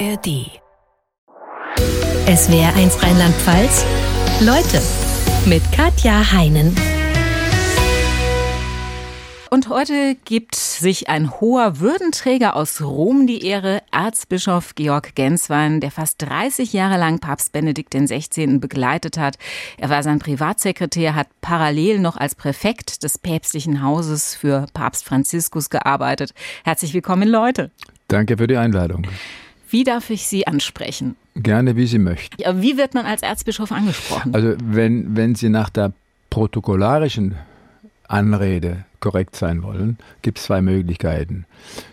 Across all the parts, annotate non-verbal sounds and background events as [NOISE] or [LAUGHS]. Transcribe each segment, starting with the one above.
ARD. Es wäre eins Rheinland-Pfalz. Leute mit Katja Heinen. Und heute gibt sich ein hoher Würdenträger aus Rom die Ehre, Erzbischof Georg Genswein, der fast 30 Jahre lang Papst Benedikt XVI. begleitet hat. Er war sein Privatsekretär, hat parallel noch als Präfekt des päpstlichen Hauses für Papst Franziskus gearbeitet. Herzlich willkommen, Leute. Danke für die Einladung. Wie darf ich Sie ansprechen? Gerne, wie Sie möchten. Ja, wie wird man als Erzbischof angesprochen? Also wenn, wenn Sie nach der protokollarischen Anrede korrekt sein wollen, gibt es zwei Möglichkeiten.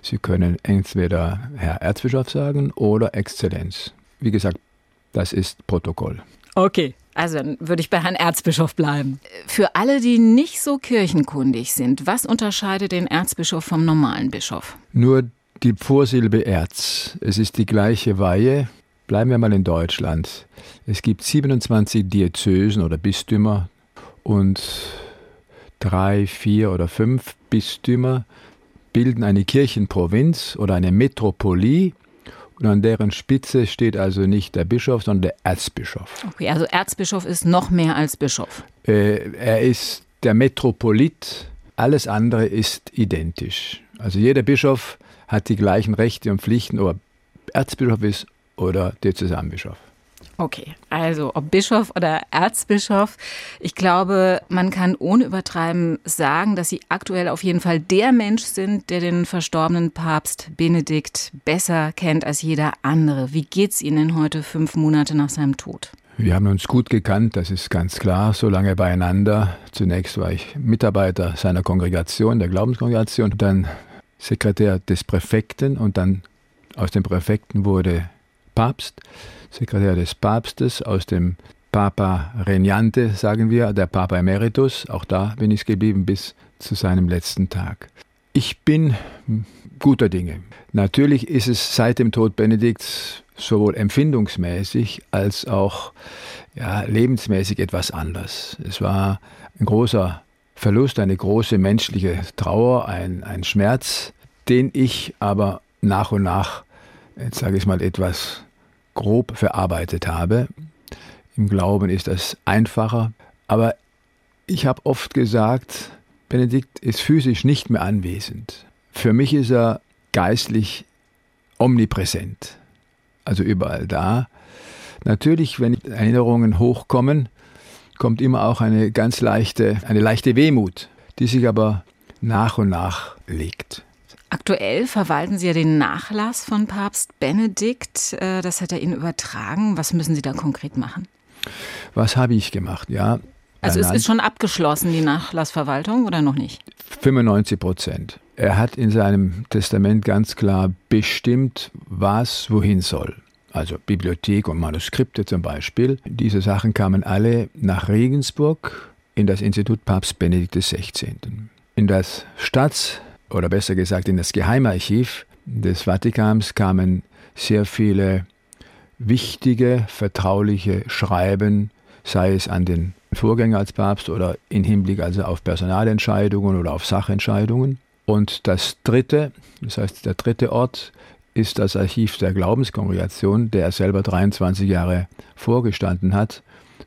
Sie können entweder Herr Erzbischof sagen oder Exzellenz. Wie gesagt, das ist Protokoll. Okay. Also dann würde ich bei Herrn Erzbischof bleiben. Für alle, die nicht so kirchenkundig sind, was unterscheidet den Erzbischof vom normalen Bischof? Nur die Vorsilbe Erz. Es ist die gleiche Weihe. Bleiben wir mal in Deutschland. Es gibt 27 Diözesen oder Bistümer und drei, vier oder fünf Bistümer bilden eine Kirchenprovinz oder eine Metropolie. Und an deren Spitze steht also nicht der Bischof, sondern der Erzbischof. Okay, also Erzbischof ist noch mehr als Bischof. Äh, er ist der Metropolit, alles andere ist identisch. Also jeder Bischof hat die gleichen Rechte und Pflichten, ob er Erzbischof ist oder Diözesanbischof. Okay, also ob Bischof oder Erzbischof, ich glaube, man kann ohne Übertreiben sagen, dass Sie aktuell auf jeden Fall der Mensch sind, der den verstorbenen Papst Benedikt besser kennt als jeder andere. Wie geht's Ihnen heute fünf Monate nach seinem Tod? Wir haben uns gut gekannt, das ist ganz klar, so lange beieinander. Zunächst war ich Mitarbeiter seiner Kongregation, der Glaubenskongregation, dann Sekretär des Präfekten und dann aus dem Präfekten wurde Papst. Sekretär des Papstes, aus dem Papa Regnante, sagen wir, der Papa Emeritus. Auch da bin ich geblieben bis zu seinem letzten Tag. Ich bin guter Dinge. Natürlich ist es seit dem Tod Benedikts sowohl empfindungsmäßig als auch ja, lebensmäßig etwas anders. Es war ein großer Verlust, eine große menschliche Trauer, ein, ein Schmerz, den ich aber nach und nach, jetzt sage ich mal, etwas grob verarbeitet habe. Im Glauben ist das einfacher. Aber ich habe oft gesagt, Benedikt ist physisch nicht mehr anwesend. Für mich ist er geistlich omnipräsent, also überall da. Natürlich, wenn Erinnerungen hochkommen, kommt immer auch eine ganz leichte, eine leichte Wehmut, die sich aber nach und nach legt. Aktuell verwalten Sie ja den Nachlass von Papst Benedikt. Äh, das hat er Ihnen übertragen. Was müssen Sie da konkret machen? Was habe ich gemacht? Ja. Also es ist schon abgeschlossen, die Nachlassverwaltung, oder noch nicht? 95 Prozent. Er hat in seinem Testament ganz klar bestimmt, was wohin soll. Also Bibliothek und Manuskripte zum Beispiel. Diese Sachen kamen alle nach Regensburg in das Institut Papst Benedikt XVI. In das Staats oder besser gesagt in das Geheimarchiv des Vatikans kamen sehr viele wichtige, vertrauliche Schreiben, sei es an den Vorgänger als Papst oder in Hinblick also auf Personalentscheidungen oder auf Sachentscheidungen. Und das dritte, das heißt der dritte Ort, ist das Archiv der Glaubenskongregation, der er selber 23 Jahre vorgestanden hat.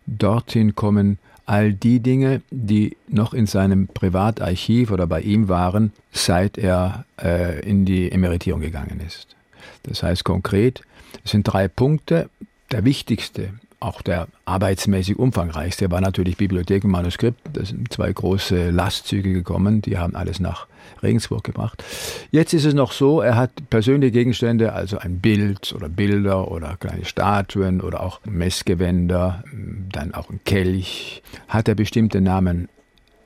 Dorthin kommen all die Dinge, die noch in seinem Privatarchiv oder bei ihm waren, seit er äh, in die Emeritierung gegangen ist. Das heißt konkret, es sind drei Punkte. Der wichtigste auch der arbeitsmäßig umfangreichste war natürlich Bibliothek und Manuskript. Da sind zwei große Lastzüge gekommen, die haben alles nach Regensburg gebracht. Jetzt ist es noch so, er hat persönliche Gegenstände, also ein Bild oder Bilder oder kleine Statuen oder auch Messgewänder, dann auch ein Kelch, hat er bestimmte Namen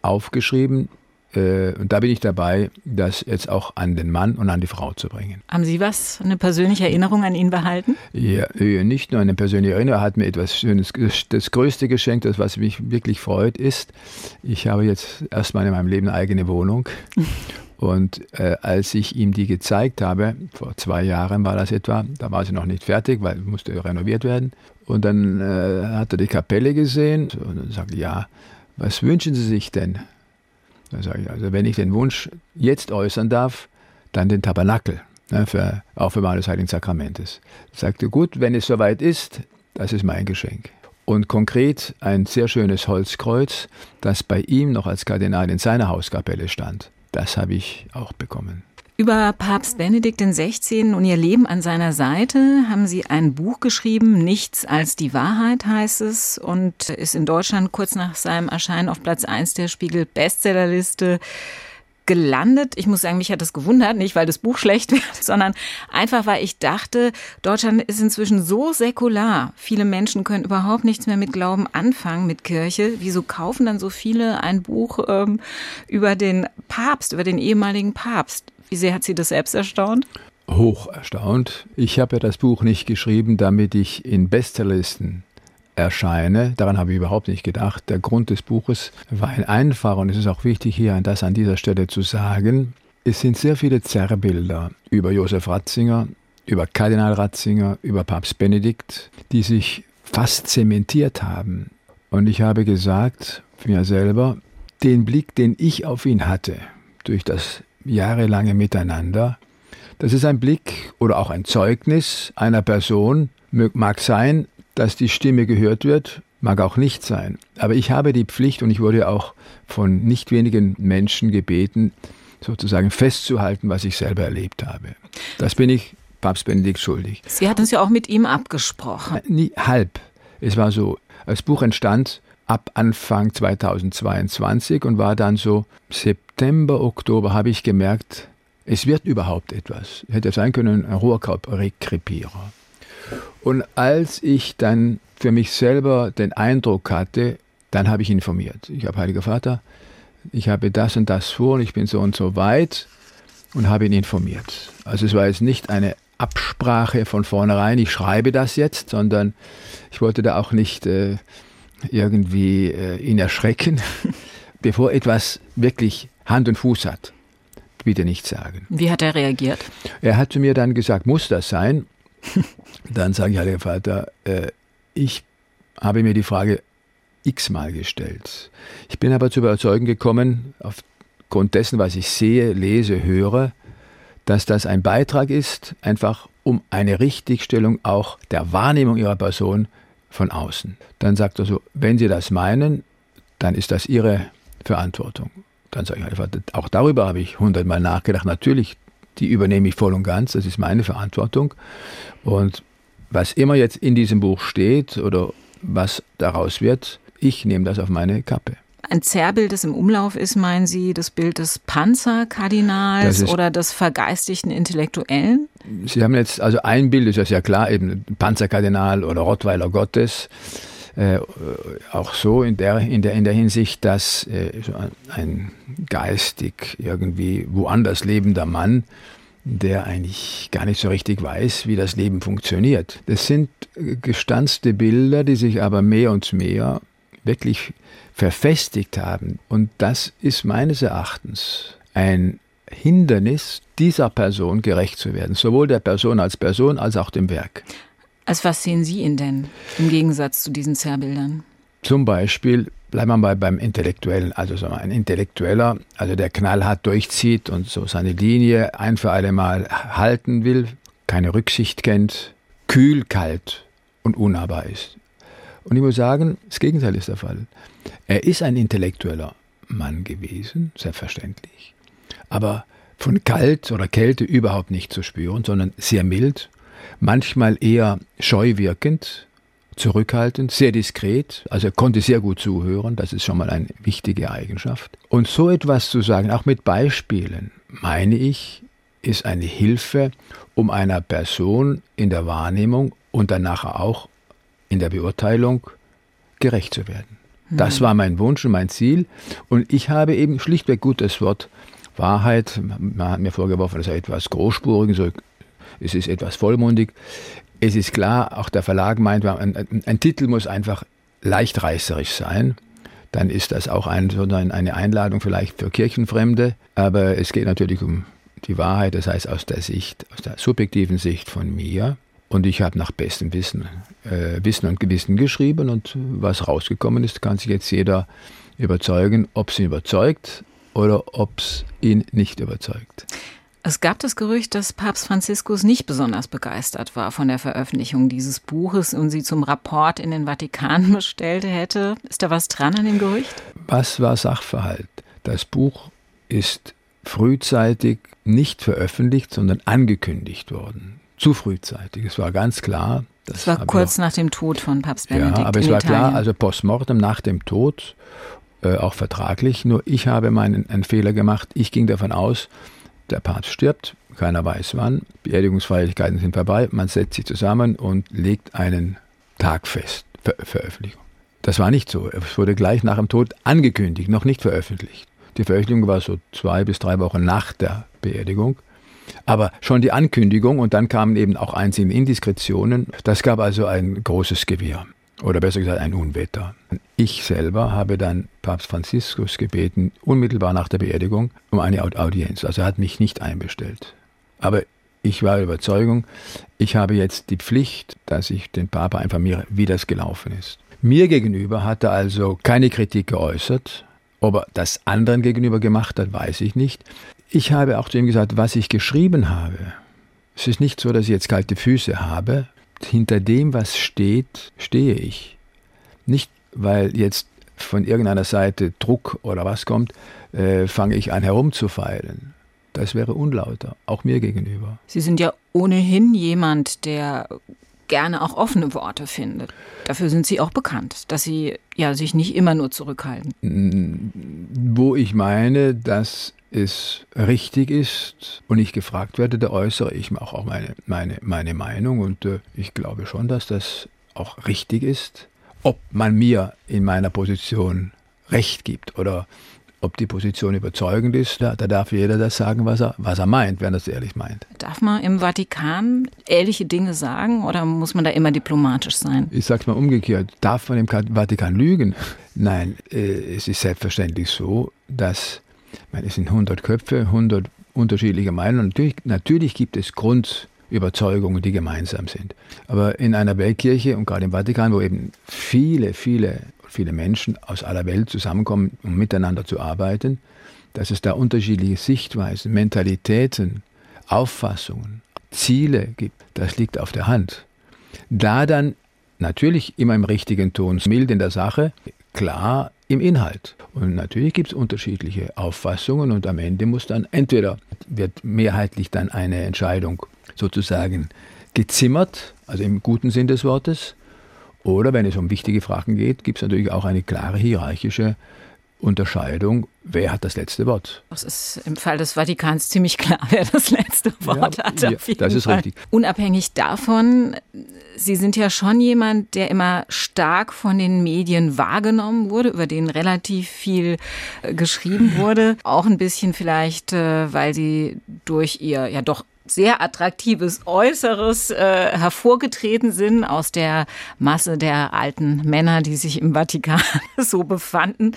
aufgeschrieben, äh, und da bin ich dabei, das jetzt auch an den Mann und an die Frau zu bringen. Haben Sie was, eine persönliche Erinnerung an ihn behalten? Ja, nicht nur eine persönliche Erinnerung, er hat mir etwas Schönes, das größte Geschenk, das was mich wirklich freut, ist, ich habe jetzt erstmal in meinem Leben eine eigene Wohnung. [LAUGHS] Und äh, als ich ihm die gezeigt habe, vor zwei Jahren war das etwa, da war sie noch nicht fertig, weil musste renoviert werden. Und dann äh, hat er die Kapelle gesehen und dann sagte, ja, was wünschen Sie sich denn? Dann sage ich, also wenn ich den Wunsch jetzt äußern darf, dann den Tabernakel. ne, für Aufbewahrung des Heiligen Sakramentes. Er sagte, gut, wenn es soweit ist, das ist mein Geschenk. Und konkret ein sehr schönes Holzkreuz, das bei ihm noch als Kardinal in seiner Hauskapelle stand. Das habe ich auch bekommen. Über Papst Benedikt XVI. und ihr Leben an seiner Seite haben Sie ein Buch geschrieben, Nichts als die Wahrheit heißt es, und ist in Deutschland kurz nach seinem Erscheinen auf Platz 1 der Spiegel Bestsellerliste gelandet. Ich muss sagen, mich hat das gewundert, nicht weil das Buch [LAUGHS] schlecht wird, sondern einfach, weil ich dachte, Deutschland ist inzwischen so säkular. Viele Menschen können überhaupt nichts mehr mit Glauben anfangen, mit Kirche. Wieso kaufen dann so viele ein Buch ähm, über den Papst, über den ehemaligen Papst? Wie sehr hat Sie das selbst erstaunt? Hoch erstaunt. Ich habe ja das Buch nicht geschrieben, damit ich in Bestsellerlisten erscheine. Daran habe ich überhaupt nicht gedacht. Der Grund des Buches war ein einfacher und es ist auch wichtig, hier das an dieser Stelle zu sagen. Es sind sehr viele Zerrbilder über Josef Ratzinger, über Kardinal Ratzinger, über Papst Benedikt, die sich fast zementiert haben. Und ich habe gesagt, für mir selber, den Blick, den ich auf ihn hatte, durch das jahrelange Miteinander, das ist ein Blick oder auch ein Zeugnis einer Person, mag sein, dass die Stimme gehört wird, mag auch nicht sein. Aber ich habe die Pflicht und ich wurde auch von nicht wenigen Menschen gebeten, sozusagen festzuhalten, was ich selber erlebt habe. Das bin ich Papst Benedikt schuldig. Sie hatten es ja auch mit ihm abgesprochen. Nie, halb. Es war so, das Buch entstand ab Anfang 2022 und war dann so September, Oktober habe ich gemerkt, es wird überhaupt etwas. Hätte sein können, ein Rohrkrepierer. Und als ich dann für mich selber den Eindruck hatte, dann habe ich informiert. Ich habe Heiliger Vater, ich habe das und das vor und ich bin so und so weit und habe ihn informiert. Also es war jetzt nicht eine Absprache von vornherein, ich schreibe das jetzt, sondern ich wollte da auch nicht äh, irgendwie äh, ihn erschrecken, [LAUGHS] bevor etwas wirklich Hand und Fuß hat. Bitte nicht sagen. Wie hat er reagiert? Er hat zu mir dann gesagt, muss das sein? [LAUGHS] Dann sage ich, Heiliger Vater, äh, ich habe mir die Frage x-mal gestellt. Ich bin aber zu überzeugen gekommen, aufgrund dessen, was ich sehe, lese, höre, dass das ein Beitrag ist, einfach um eine Richtigstellung auch der Wahrnehmung Ihrer Person von außen. Dann sagt er so, wenn Sie das meinen, dann ist das Ihre Verantwortung. Dann sage ich einfach, auch darüber habe ich hundertmal nachgedacht. Natürlich die übernehme ich voll und ganz, das ist meine Verantwortung. Und was immer jetzt in diesem Buch steht oder was daraus wird, ich nehme das auf meine Kappe. Ein Zerrbild, das im Umlauf ist, meinen Sie, das Bild des Panzerkardinals oder des vergeistigten Intellektuellen? Sie haben jetzt, also ein Bild ist ja klar, eben Panzerkardinal oder Rottweiler Gottes äh, auch so in der, in der, in der Hinsicht, dass äh, ein geistig irgendwie woanders lebender Mann, der eigentlich gar nicht so richtig weiß, wie das Leben funktioniert. Das sind gestanzte Bilder, die sich aber mehr und mehr wirklich verfestigt haben. Und das ist meines Erachtens ein Hindernis, dieser Person gerecht zu werden, sowohl der Person als Person als auch dem Werk. Als was sehen Sie ihn denn im Gegensatz zu diesen Zerrbildern? Zum Beispiel, bleiben wir mal beim Intellektuellen, also so ein Intellektueller, also der knallhart durchzieht und so seine Linie ein für alle Mal halten will, keine Rücksicht kennt, kühl, kalt und unnahbar ist. Und ich muss sagen, das Gegenteil ist der Fall. Er ist ein intellektueller Mann gewesen, selbstverständlich, aber von Kalt oder Kälte überhaupt nicht zu spüren, sondern sehr mild manchmal eher scheu wirkend, zurückhaltend, sehr diskret, also er konnte sehr gut zuhören, das ist schon mal eine wichtige Eigenschaft. Und so etwas zu sagen, auch mit Beispielen, meine ich, ist eine Hilfe, um einer Person in der Wahrnehmung und danach auch in der Beurteilung gerecht zu werden. Das hm. war mein Wunsch und mein Ziel. Und ich habe eben schlichtweg gut das Wort Wahrheit, man hat mir vorgeworfen, das sei etwas großspurig, so es ist etwas vollmundig. Es ist klar, auch der Verlag meint, ein, ein Titel muss einfach leicht reißerisch sein. Dann ist das auch ein, eine Einladung vielleicht für Kirchenfremde. Aber es geht natürlich um die Wahrheit, das heißt aus der Sicht, aus der subjektiven Sicht von mir. Und ich habe nach bestem Wissen, äh, Wissen und Gewissen geschrieben und was rausgekommen ist, kann sich jetzt jeder überzeugen, ob es ihn überzeugt oder ob es ihn nicht überzeugt. Es gab das Gerücht, dass Papst Franziskus nicht besonders begeistert war von der Veröffentlichung dieses Buches und sie zum Rapport in den Vatikan [LAUGHS] bestellt hätte. Ist da was dran an dem Gerücht? Was war Sachverhalt? Das Buch ist frühzeitig nicht veröffentlicht, sondern angekündigt worden. Zu frühzeitig. Es war ganz klar. Das war kurz auch, nach dem Tod von Papst Benedikt. Ja, aber es war Italien. klar, also postmortem nach dem Tod, äh, auch vertraglich. Nur ich habe meinen einen Fehler gemacht. Ich ging davon aus, der Papst stirbt, keiner weiß wann, Beerdigungsfeierlichkeiten sind vorbei, man setzt sich zusammen und legt einen Tag fest, Ver Veröffentlichung. Das war nicht so. Es wurde gleich nach dem Tod angekündigt, noch nicht veröffentlicht. Die Veröffentlichung war so zwei bis drei Wochen nach der Beerdigung. Aber schon die Ankündigung und dann kamen eben auch einzelne Indiskretionen. Das gab also ein großes Gewirr. Oder besser gesagt ein Unwetter. Ich selber habe dann Papst Franziskus gebeten, unmittelbar nach der Beerdigung, um eine Audienz. Also er hat mich nicht einbestellt. Aber ich war der Überzeugung, ich habe jetzt die Pflicht, dass ich den Papa informiere, wie das gelaufen ist. Mir gegenüber hat er also keine Kritik geäußert. Ob er das anderen gegenüber gemacht hat, weiß ich nicht. Ich habe auch zu ihm gesagt, was ich geschrieben habe. Es ist nicht so, dass ich jetzt kalte Füße habe. Hinter dem, was steht, stehe ich. Nicht, weil jetzt von irgendeiner Seite Druck oder was kommt, äh, fange ich an herumzufeilen. Das wäre unlauter, auch mir gegenüber. Sie sind ja ohnehin jemand, der gerne auch offene Worte findet. Dafür sind Sie auch bekannt, dass Sie ja sich nicht immer nur zurückhalten. Wo ich meine, dass es richtig ist und ich gefragt werde, da äußere ich auch, auch meine, meine, meine Meinung und äh, ich glaube schon, dass das auch richtig ist. Ob man mir in meiner Position Recht gibt oder ob die Position überzeugend ist, da, da, darf jeder das sagen, was er, was er meint, wenn er es ehrlich meint. Darf man im Vatikan ehrliche Dinge sagen oder muss man da immer diplomatisch sein? Ich sage es mal umgekehrt. Darf man im Vatikan lügen? Nein, äh, es ist selbstverständlich so, dass meine, es sind 100 Köpfe, 100 unterschiedliche Meinungen. Natürlich, natürlich gibt es Grundüberzeugungen, die gemeinsam sind. Aber in einer Weltkirche und gerade im Vatikan, wo eben viele, viele, viele Menschen aus aller Welt zusammenkommen, um miteinander zu arbeiten, dass es da unterschiedliche Sichtweisen, Mentalitäten, Auffassungen, Ziele gibt, das liegt auf der Hand. Da dann natürlich immer im richtigen Ton, mild in der Sache, klar im Inhalt. Und natürlich gibt es unterschiedliche Auffassungen und am Ende muss dann entweder wird mehrheitlich dann eine Entscheidung sozusagen gezimmert, also im guten Sinn des Wortes, oder wenn es um wichtige Fragen geht, gibt es natürlich auch eine klare hierarchische Unterscheidung, wer hat das letzte Wort. Das ist im Fall des Vatikans ziemlich klar, wer das letzte Wort ja, hat. Ja, das ist Fall. richtig. Unabhängig davon, Sie sind ja schon jemand, der immer stark von den Medien wahrgenommen wurde, über den relativ viel äh, geschrieben wurde. Auch ein bisschen vielleicht, äh, weil Sie durch Ihr ja doch sehr attraktives Äußeres äh, hervorgetreten sind aus der Masse der alten Männer, die sich im Vatikan [LAUGHS] so befanden.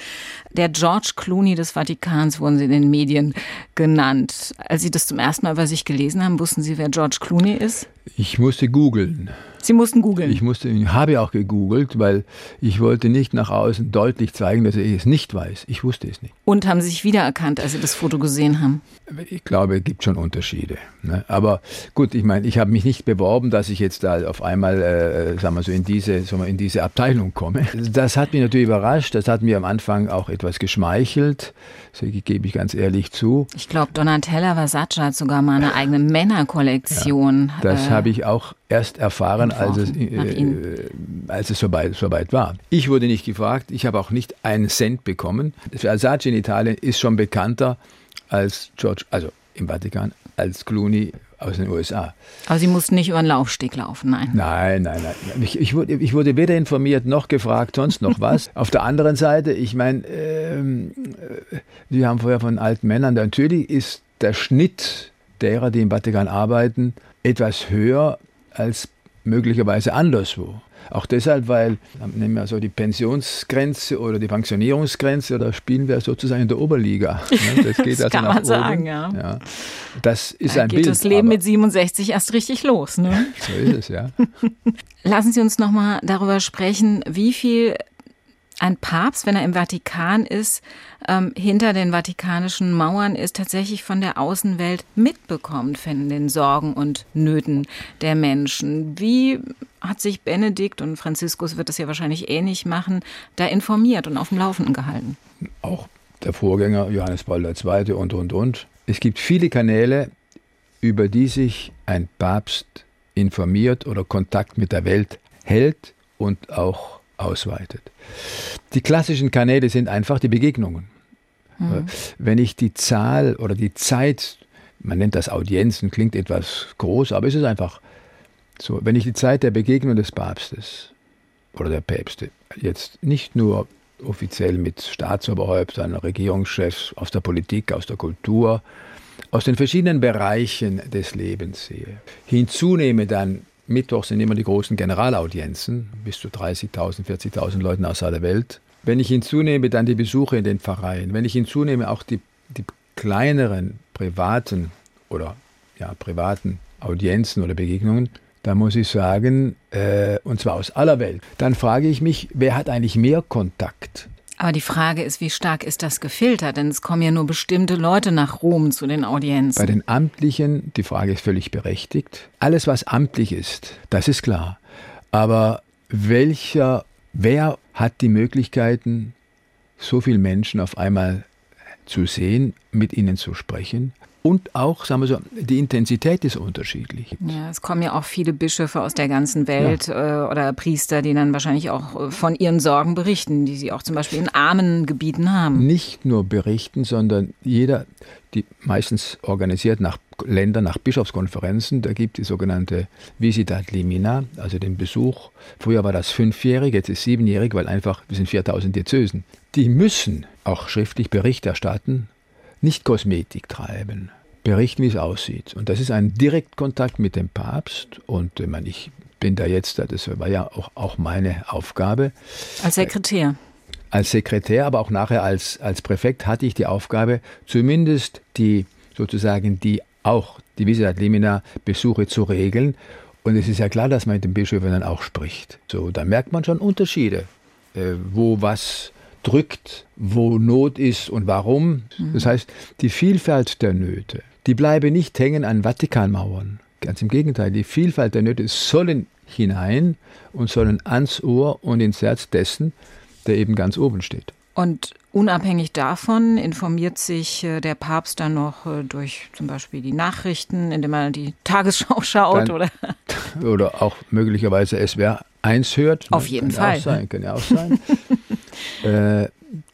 Der George Clooney des Vatikans wurden sie in den Medien genannt. Als Sie das zum ersten Mal über sich gelesen haben, wussten Sie, wer George Clooney ist? Ich musste googeln. Sie mussten googeln. Ich musste, habe auch gegoogelt, weil ich wollte nicht nach außen deutlich zeigen, dass ich es nicht weiß. Ich wusste es nicht. Und haben Sie sich wiedererkannt, als Sie das Foto gesehen haben? Ich glaube, es gibt schon Unterschiede. Ne? Aber gut, ich meine, ich habe mich nicht beworben, dass ich jetzt da auf einmal, äh, sagen wir so, in diese, sagen wir, in diese Abteilung komme. Das hat mich natürlich überrascht. Das hat mir am Anfang auch etwas geschmeichelt. Das gebe ich ganz ehrlich zu. Ich glaube, Donatella Versace hat sogar mal eine eigene Männerkollektion. Ja, das äh, habe ich auch erst erfahren, als es, äh, als es soweit, soweit war. Ich wurde nicht gefragt, ich habe auch nicht einen Cent bekommen. Versace in Italien ist schon bekannter als George, also im Vatikan, als Clooney aus den USA. Aber Sie mussten nicht über den Laufsteg laufen, nein? Nein, nein, nein. Ich, ich, wurde, ich wurde weder informiert noch gefragt, sonst noch was. [LAUGHS] Auf der anderen Seite, ich meine, ähm, äh, wir haben vorher von alten Männern, natürlich ist der Schnitt derer, die im Vatikan arbeiten, etwas höher als möglicherweise anderswo. Auch deshalb, weil, nehmen wir so die Pensionsgrenze oder die Pensionierungsgrenze, da spielen wir sozusagen in der Oberliga. [LAUGHS] Das, geht das also kann man oben. sagen, ja. ja. Das ist da ein geht Bild. das Leben mit 67 erst richtig los. Ne? [LAUGHS] so ist es, ja. [LAUGHS] Lassen Sie uns nochmal darüber sprechen, wie viel ein Papst, wenn er im Vatikan ist, ähm, hinter den vatikanischen Mauern ist, tatsächlich von der Außenwelt mitbekommt von den Sorgen und Nöten der Menschen. Wie hat sich Benedikt und Franziskus wird das ja wahrscheinlich ähnlich machen, da informiert und auf dem Laufenden gehalten? Auch der Vorgänger Johannes Paul II. und, und, und. Es gibt viele Kanäle, über die sich ein Papst informiert oder Kontakt mit der Welt hält und auch ausweitet. Die klassischen Kanäle sind einfach die Begegnungen. Mhm. Wenn ich die Zahl oder die Zeit, man nennt das Audienzen, klingt etwas groß, aber es ist einfach so, wenn ich die Zeit der Begegnung des Papstes oder der Päpste jetzt nicht nur offiziell mit Staatsoberhäuptern, Regierungschefs aus der Politik, aus der Kultur, aus den verschiedenen Bereichen des Lebens sehe, hinzunehme dann Mittwoch sind immer die großen Generalaudienzen, bis zu 30.000, 40.000 Leuten aus aller Welt. Wenn ich hinzunehme, dann die Besuche in den Pfarreien. Wenn ich hinzunehme, auch die, die kleineren privaten oder ja, privaten Audienzen oder Begegnungen, da muss ich sagen, äh, und zwar aus aller Welt, dann frage ich mich, wer hat eigentlich mehr Kontakt aber die Frage ist, wie stark ist das gefiltert? Denn es kommen ja nur bestimmte Leute nach Rom zu den Audienzen. Bei den Amtlichen, die Frage ist völlig berechtigt. Alles, was amtlich ist, das ist klar. Aber welcher, wer hat die Möglichkeiten, so viele Menschen auf einmal zu sehen, mit ihnen zu sprechen? Und auch, sagen wir so, die Intensität ist unterschiedlich. Ja, es kommen ja auch viele Bischöfe aus der ganzen Welt ja. äh, oder Priester, die dann wahrscheinlich auch äh, von ihren Sorgen berichten, die sie auch zum Beispiel in armen Gebieten haben. Nicht nur berichten, sondern jeder, die meistens organisiert nach Ländern, nach Bischofskonferenzen, da gibt es die sogenannte Visita ad Limina, also den Besuch. Früher war das fünfjährig, jetzt ist siebenjährig, weil einfach, wir sind 4000 Diözesen. Die müssen auch schriftlich Bericht erstatten nicht Kosmetik treiben, berichten, wie es aussieht. Und das ist ein Direktkontakt mit dem Papst. Und ich, meine, ich bin da jetzt, das war ja auch, auch meine Aufgabe. Als Sekretär. Als Sekretär, aber auch nachher als, als Präfekt hatte ich die Aufgabe, zumindest die sozusagen die auch die Visitat Limina Besuche zu regeln. Und es ist ja klar, dass man mit den Bischöfen dann auch spricht. So, da merkt man schon Unterschiede, äh, wo was drückt, wo Not ist und warum. Mhm. Das heißt, die Vielfalt der Nöte, die bleibe nicht hängen an Vatikanmauern. Ganz im Gegenteil, die Vielfalt der Nöte sollen hinein und sollen ans Ohr und ins Herz dessen, der eben ganz oben steht. Und unabhängig davon informiert sich äh, der Papst dann noch äh, durch zum Beispiel die Nachrichten, indem er die Tagesschau [LAUGHS] schaut dann, oder? [LAUGHS] Oder auch möglicherweise SWR 1 hört. Auf jeden Fall. Auch sein, kann ja auch sein. [LAUGHS] Äh,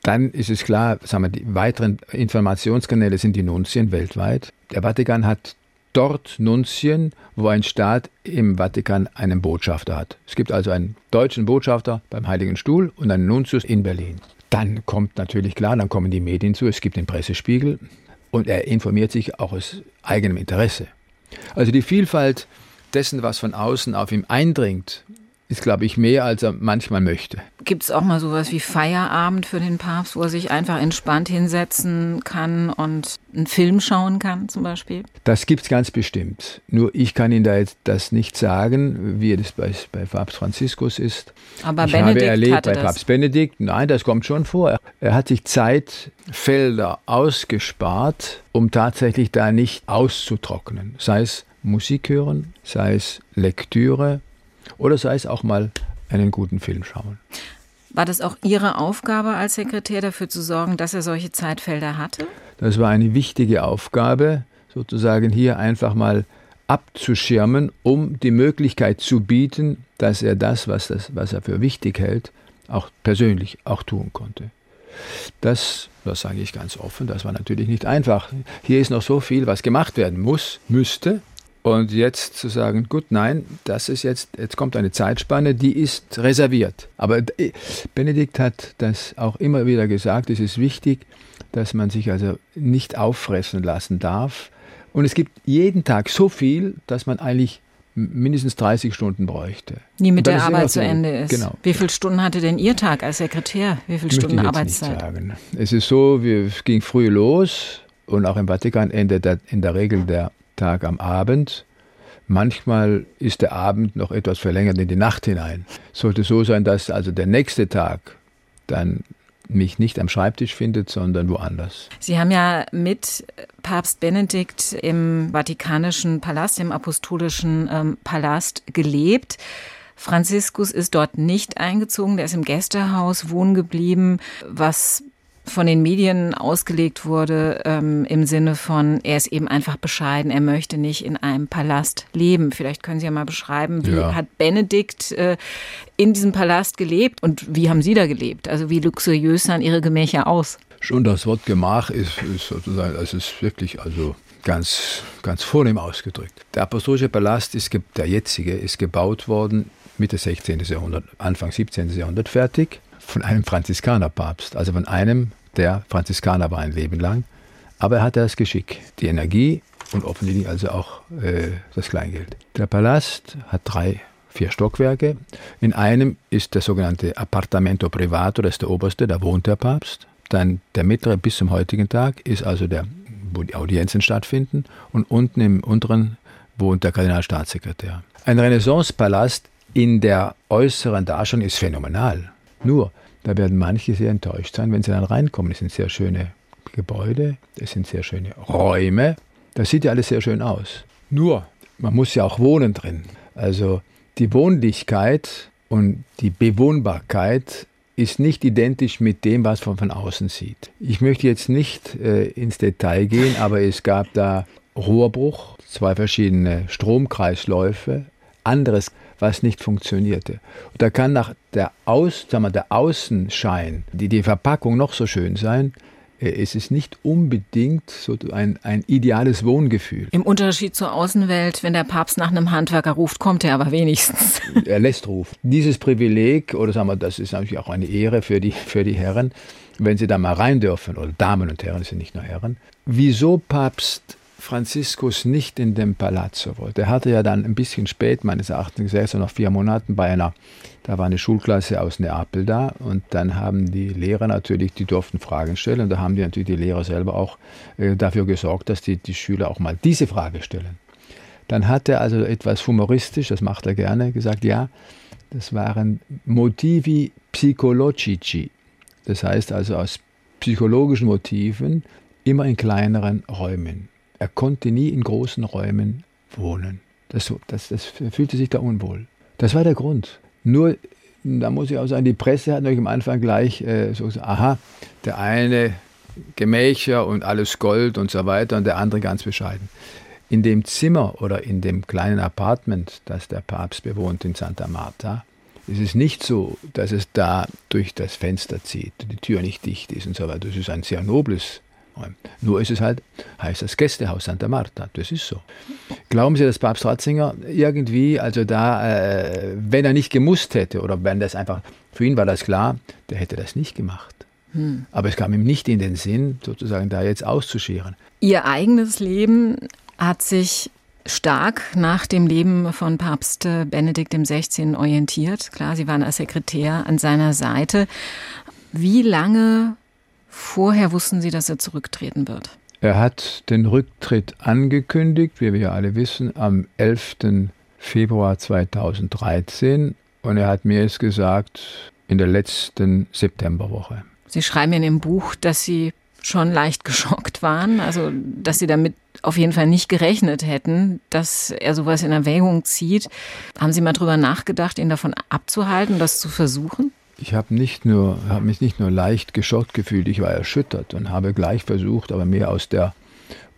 dann ist es klar, sagen wir, die weiteren Informationskanäle sind die Nunzien weltweit. Der Vatikan hat dort Nunzien, wo ein Staat im Vatikan einen Botschafter hat. Es gibt also einen deutschen Botschafter beim Heiligen Stuhl und einen Nunzius in Berlin. Dann kommt natürlich klar, dann kommen die Medien zu, es gibt den Pressespiegel und er informiert sich auch aus eigenem Interesse. Also die Vielfalt dessen, was von außen auf ihm eindringt, ist, glaube ich, mehr, als er manchmal möchte. Gibt es auch mal sowas wie Feierabend für den Papst, wo er sich einfach entspannt hinsetzen kann und einen Film schauen kann, zum Beispiel? Das gibt es ganz bestimmt. Nur ich kann Ihnen da jetzt das nicht sagen, wie das bei, bei Papst Franziskus ist. Aber ich Benedikt habe erlebt bei das. Papst Benedikt, nein, das kommt schon vor. Er hat sich Zeitfelder ausgespart, um tatsächlich da nicht auszutrocknen. Sei es Musik hören, sei es Lektüre, oder sei es auch mal einen guten Film schauen. War das auch Ihre Aufgabe als Sekretär dafür zu sorgen, dass er solche Zeitfelder hatte? Das war eine wichtige Aufgabe, sozusagen hier einfach mal abzuschirmen, um die Möglichkeit zu bieten, dass er das, was, das, was er für wichtig hält, auch persönlich auch tun konnte. Das, das sage ich ganz offen, das war natürlich nicht einfach. Hier ist noch so viel, was gemacht werden muss, müsste, und jetzt zu sagen, gut, nein, das ist jetzt, jetzt kommt eine Zeitspanne, die ist reserviert. Aber äh, Benedikt hat das auch immer wieder gesagt, es ist wichtig, dass man sich also nicht auffressen lassen darf. Und es gibt jeden Tag so viel, dass man eigentlich mindestens 30 Stunden bräuchte. Nie mit der Arbeit zu Ende ist. Genau. Wie viele Stunden hatte denn Ihr Tag als Sekretär? Wie viele Stunden Arbeitszeit? Es ist so, wir, es ging früh los und auch im Vatikan endet in der Regel der Tag am Abend. Manchmal ist der Abend noch etwas verlängert in die Nacht hinein. Sollte so sein, dass also der nächste Tag dann mich nicht am Schreibtisch findet, sondern woanders. Sie haben ja mit Papst Benedikt im Vatikanischen Palast, im Apostolischen ähm, Palast gelebt. Franziskus ist dort nicht eingezogen, der ist im Gästehaus wohnen geblieben, was von den Medien ausgelegt wurde ähm, im Sinne von, er ist eben einfach bescheiden, er möchte nicht in einem Palast leben. Vielleicht können Sie ja mal beschreiben, wie ja. hat Benedikt äh, in diesem Palast gelebt und wie haben Sie da gelebt? Also wie luxuriös sahen Ihre Gemächer aus? Schon das Wort Gemach ist, ist sozusagen, es ist wirklich also ganz, ganz vornehm ausgedrückt. Der Apostolische Palast ist, der jetzige, ist gebaut worden Mitte 16. Jahrhundert, Anfang 17. Jahrhundert fertig von einem Franziskanerpapst, also von einem, der Franziskaner war ein Leben lang. Aber er hatte das Geschick, die Energie und offensichtlich also auch äh, das Kleingeld. Der Palast hat drei, vier Stockwerke. In einem ist der sogenannte Appartamento Privato, das ist der oberste, da wohnt der Papst. Dann der mittlere bis zum heutigen Tag ist also der, wo die Audienzen stattfinden. Und unten im unteren wohnt der Kardinalstaatssekretär. Ein Renaissance-Palast in der äußeren Darstellung ist phänomenal. Nur, da werden manche sehr enttäuscht sein, wenn sie dann reinkommen. Es sind sehr schöne Gebäude, es sind sehr schöne Räume. Das sieht ja alles sehr schön aus. Nur, man muss ja auch wohnen drin. Also die Wohnlichkeit und die Bewohnbarkeit ist nicht identisch mit dem, was man von außen sieht. Ich möchte jetzt nicht äh, ins Detail gehen, aber es gab da Rohrbruch, zwei verschiedene Stromkreisläufe, anderes was nicht funktionierte. Und da kann nach der, Aus, sagen wir, der Außenschein, die, die Verpackung noch so schön sein, äh, es ist nicht unbedingt so ein, ein ideales Wohngefühl. Im Unterschied zur Außenwelt, wenn der Papst nach einem Handwerker ruft, kommt er aber wenigstens. [LAUGHS] Er lässt rufen. Dieses Privileg, oder sagen wir, das ist natürlich auch eine Ehre für die, für die Herren, wenn sie da mal rein dürfen, oder Damen und Herren, es sind nicht nur Herren. Wieso Papst Franziskus nicht in dem Palazzo wollte. Er hatte ja dann ein bisschen spät, meines Erachtens, sechs oder noch vier Monaten bei einer, da war eine Schulklasse aus Neapel da und dann haben die Lehrer natürlich, die durften Fragen stellen und da haben die natürlich die Lehrer selber auch äh, dafür gesorgt, dass die, die Schüler auch mal diese Frage stellen. Dann hat er also etwas humoristisch, das macht er gerne, gesagt, ja, das waren Motivi psychologici. Das heißt also aus psychologischen Motiven immer in kleineren Räumen. Er konnte nie in großen Räumen wohnen. Das, das, das fühlte sich da unwohl. Das war der Grund. Nur, da muss ich auch sagen, die Presse hat natürlich am Anfang gleich äh, so gesagt, aha, der eine Gemächer und alles Gold und so weiter und der andere ganz bescheiden. In dem Zimmer oder in dem kleinen Apartment, das der Papst bewohnt in Santa Marta, ist es nicht so, dass es da durch das Fenster zieht, die Tür nicht dicht ist und so weiter. Das ist ein sehr nobles nur ist es halt, heißt das Gästehaus Santa Marta. Das ist so. Glauben Sie, dass Papst Ratzinger irgendwie, also da, äh, wenn er nicht gemusst hätte oder wenn das einfach, für ihn war das klar, der hätte das nicht gemacht. Hm. Aber es kam ihm nicht in den Sinn, sozusagen da jetzt auszuscheren. Ihr eigenes Leben hat sich stark nach dem Leben von Papst Benedikt XVI. orientiert. Klar, Sie waren als Sekretär an seiner Seite. Wie lange Vorher wussten Sie, dass er zurücktreten wird. Er hat den Rücktritt angekündigt, wie wir ja alle wissen, am 11. Februar 2013 und er hat mir es gesagt in der letzten Septemberwoche. Sie schreiben in dem Buch, dass Sie schon leicht geschockt waren, also dass Sie damit auf jeden Fall nicht gerechnet hätten, dass er sowas in Erwägung zieht. Haben Sie mal drüber nachgedacht, ihn davon abzuhalten, das zu versuchen? Ich habe nicht mich nicht nur leicht geschockt gefühlt, ich war erschüttert und habe gleich versucht, aber mehr aus der,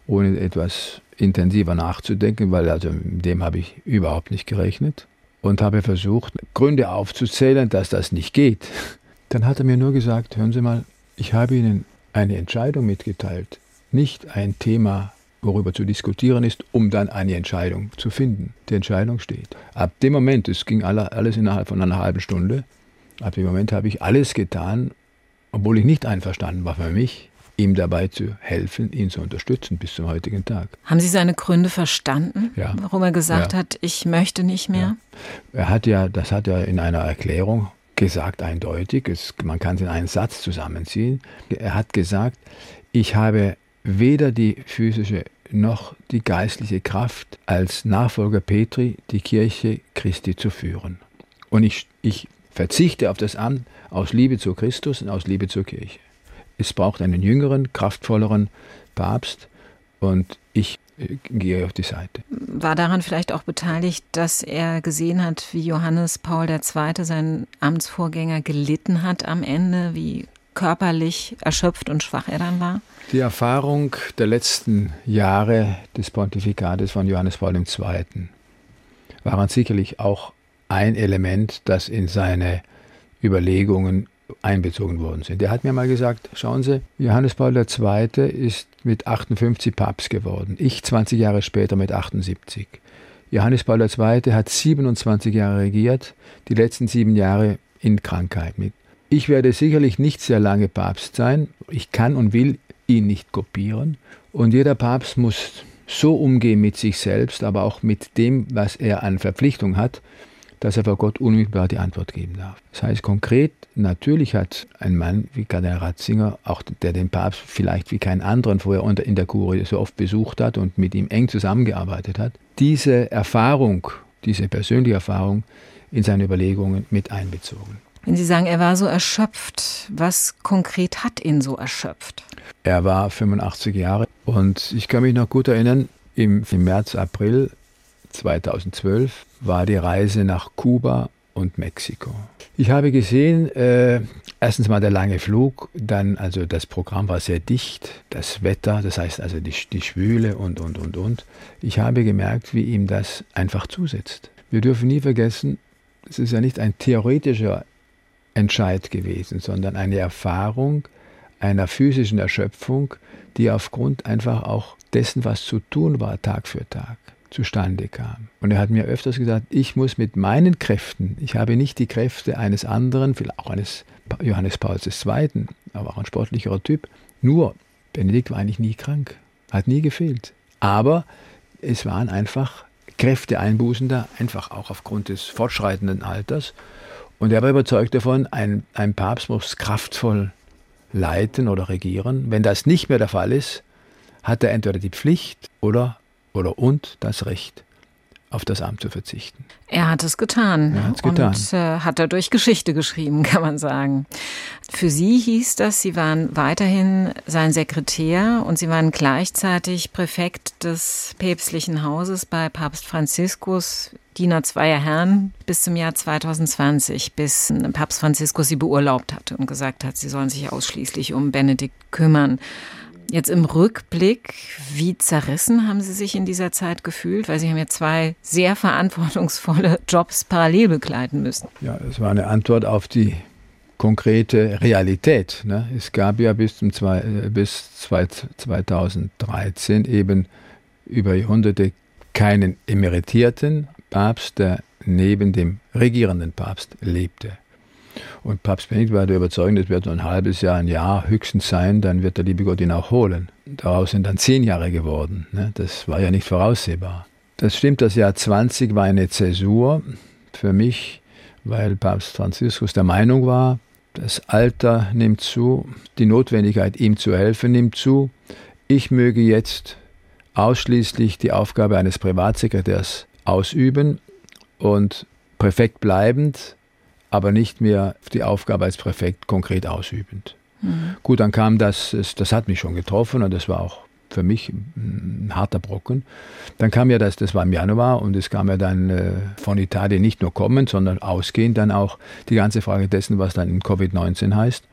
ohne etwas intensiver nachzudenken, weil also mit dem habe ich überhaupt nicht gerechnet und habe versucht, Gründe aufzuzählen, dass das nicht geht. [LAUGHS] Dann hat er mir nur gesagt, hören Sie mal, ich habe Ihnen eine Entscheidung mitgeteilt, nicht ein Thema, worüber zu diskutieren ist, um dann eine Entscheidung zu finden. Die Entscheidung steht. Ab dem Moment, es ging alles innerhalb von einer halben Stunde, Ab dem Moment habe ich alles getan, obwohl ich nicht einverstanden war für mich, ihm dabei zu helfen, ihn zu unterstützen bis zum heutigen Tag. Haben Sie seine Gründe verstanden, ja. warum er gesagt ja. hat, ich möchte nicht mehr? Ja. Er hat ja, das hat er in einer Erklärung gesagt, eindeutig, es, man kann es in einen Satz zusammenziehen. Er hat gesagt, ich habe weder die physische noch die geistliche Kraft, als Nachfolger Petri die Kirche Christi zu führen. Und ich, ich verzichte auf das Amt aus Liebe zu Christus und aus Liebe zur Kirche. Es braucht einen jüngeren, kraftvolleren Papst und ich äh, gehe auf die Seite. War daran vielleicht auch beteiligt, dass er gesehen hat, wie Johannes Paul II., sein Amtsvorgänger, gelitten hat am Ende, wie körperlich erschöpft und schwach er dann war? Die Erfahrung der letzten Jahre des Pontifikates von Johannes Paul II. waren sicherlich auch ein Element, das in seine Überlegungen einbezogen worden sind. Er hat mir mal gesagt, schauen Sie, Johannes Paul II. ist mit 58 Papst geworden, ich 20 Jahre später mit 78. Johannes Paul II. hat 27 Jahre regiert, die letzten sieben Jahre in Krankheit. Ich werde sicherlich nicht sehr lange Papst sein, ich kann und will ihn nicht kopieren und jeder Papst muss so umgehen mit sich selbst, aber auch mit dem, was er an Verpflichtung hat, dass er vor Gott unmittelbar die Antwort geben darf. Das heißt konkret, natürlich hat ein Mann wie Kardinal Ratzinger, auch der den Papst vielleicht wie keinen anderen vorher in der Kurie so oft besucht hat und mit ihm eng zusammengearbeitet hat, diese Erfahrung, diese persönliche Erfahrung in seine Überlegungen mit einbezogen. Wenn Sie sagen, er war so erschöpft, was konkret hat ihn so erschöpft? Er war 85 Jahre und ich kann mich noch gut erinnern, im, im März, April 2012 war die Reise nach Kuba und Mexiko. Ich habe gesehen, äh, erstens mal der lange Flug, dann also das Programm war sehr dicht, das Wetter, das heißt also die, die Schwüle und, und, und, und. Ich habe gemerkt, wie ihm das einfach zusetzt. Wir dürfen nie vergessen, es ist ja nicht ein theoretischer Entscheid gewesen, sondern eine Erfahrung einer physischen Erschöpfung, die aufgrund einfach auch dessen, was zu tun war, Tag für Tag zustande kam. Und er hat mir öfters gesagt, ich muss mit meinen Kräften, ich habe nicht die Kräfte eines anderen, vielleicht auch eines Johannes Pauls II., aber auch ein sportlicherer Typ. Nur, Benedikt war eigentlich nie krank, hat nie gefehlt. Aber es waren einfach Kräfteeinbußen da, einfach auch aufgrund des fortschreitenden Alters. Und er war überzeugt davon, ein, ein Papst muss kraftvoll leiten oder regieren. Wenn das nicht mehr der Fall ist, hat er entweder die Pflicht oder oder und das Recht, auf das Amt zu verzichten. Er hat es getan. Er hat's getan. Und äh, hat dadurch Geschichte geschrieben, [LAUGHS] kann man sagen. Für Sie hieß das, Sie waren weiterhin sein Sekretär und Sie waren gleichzeitig Präfekt des päpstlichen Hauses bei Papst Franziskus, Diener zweier Herren bis zum Jahr 2020, bis Papst Franziskus Sie beurlaubt hatte und gesagt hat, Sie sollen sich ausschließlich um Benedikt kümmern. Jetzt im Rückblick, wie zerrissen haben Sie sich in dieser Zeit gefühlt? Weil Sie haben ja zwei sehr verantwortungsvolle Jobs parallel begleiten müssen. Ja, es war eine Antwort auf die konkrete Realität. Ne? Es gab ja bis, zum zwei, äh, bis 2013 eben über Jahrhunderte keinen emeritierten Papst, der neben dem regierenden Papst lebte. Und Papst Benedikt war der Überzeugung, das wird nur ein halbes Jahr, ein Jahr höchstens sein, dann wird der liebe Gott ihn auch holen. Daraus sind dann zehn Jahre geworden. Ne? Das war ja nicht voraussehbar. Das stimmt, das Jahr 20 war eine Zäsur für mich, weil Papst Franziskus der Meinung war, das Alter nimmt zu, die Notwendigkeit, ihm zu helfen, nimmt zu. Ich möge jetzt ausschließlich die Aufgabe eines Privatsekretärs ausüben und Präfekt bleibend aber nicht mehr die Aufgabe als Präfekt konkret ausübend. Mhm. Gut, dann kam das, das hat mich schon getroffen und das war auch für mich ein harter Brocken. Dann kam ja das, das war im Januar und es kam ja dann äh, von Italien nicht nur kommend, sondern ausgehend dann auch die ganze Frage dessen, was dann in Covid-19 heißt.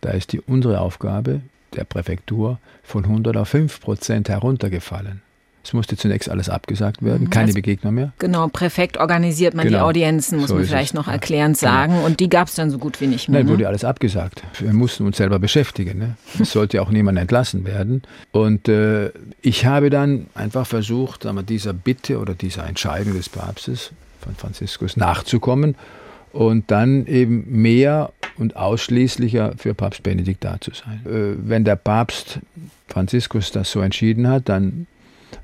Da ist die unsere Aufgabe der Präfektur von 100 auf 5 Prozent heruntergefallen. Es musste zunächst alles abgesagt werden, mhm. keine also, Begegnung mehr. Genau, Präfekt organisiert man genau. die Audienzen, muss so man vielleicht es. noch erklärend ja. sagen. Und die gab es dann so gut wie nicht mehr. Nein, ne? wurde alles abgesagt. Wir mussten uns selber beschäftigen. Ne? Es sollte auch niemand entlassen werden. Und äh, ich habe dann einfach versucht, wir, dieser Bitte oder dieser Entscheidung des Papstes von Franziskus nachzukommen und dann eben mehr und ausschließlicher für Papst Benedikt da zu sein. Äh, wenn der Papst Franziskus das so entschieden hat, dann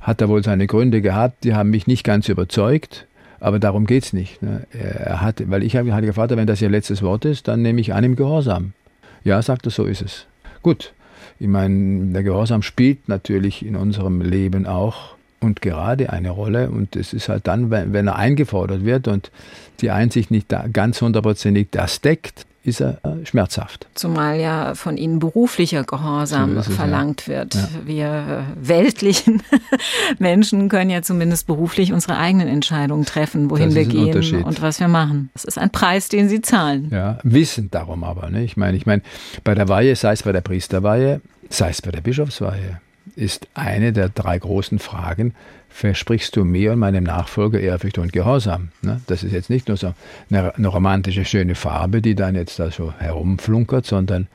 hat er wohl seine Gründe gehabt, die haben mich nicht ganz überzeugt, aber darum geht es nicht. Ne? Er hat, weil ich habe gefragt, wenn das Ihr letztes Wort ist, dann nehme ich an im Gehorsam. Ja, sagt er, so ist es. Gut, ich meine, der Gehorsam spielt natürlich in unserem Leben auch und gerade eine Rolle. Und es ist halt dann, wenn, wenn er eingefordert wird und die Einsicht nicht da ganz hundertprozentig das deckt, ist er äh, schmerzhaft. Zumal ja von ihnen beruflicher Gehorsam so es, verlangt ja. wird. Ja. Wir äh, weltlichen [LAUGHS] Menschen können ja zumindest beruflich unsere eigenen Entscheidungen treffen, wohin wir gehen und was wir machen. Das ist ein Preis, den sie zahlen. Ja, wissend darum aber. Ne? Ich meine, ich meine, bei der Weihe, sei es bei der Priesterweihe, sei es bei der Bischofsweihe, ist eine der drei großen Fragen, versprichst du mir und meinem Nachfolger Ehrfurcht und Gehorsam? Ne? Das ist jetzt nicht nur so eine, eine romantische, schöne Farbe, die dann jetzt da so herumflunkert, sondern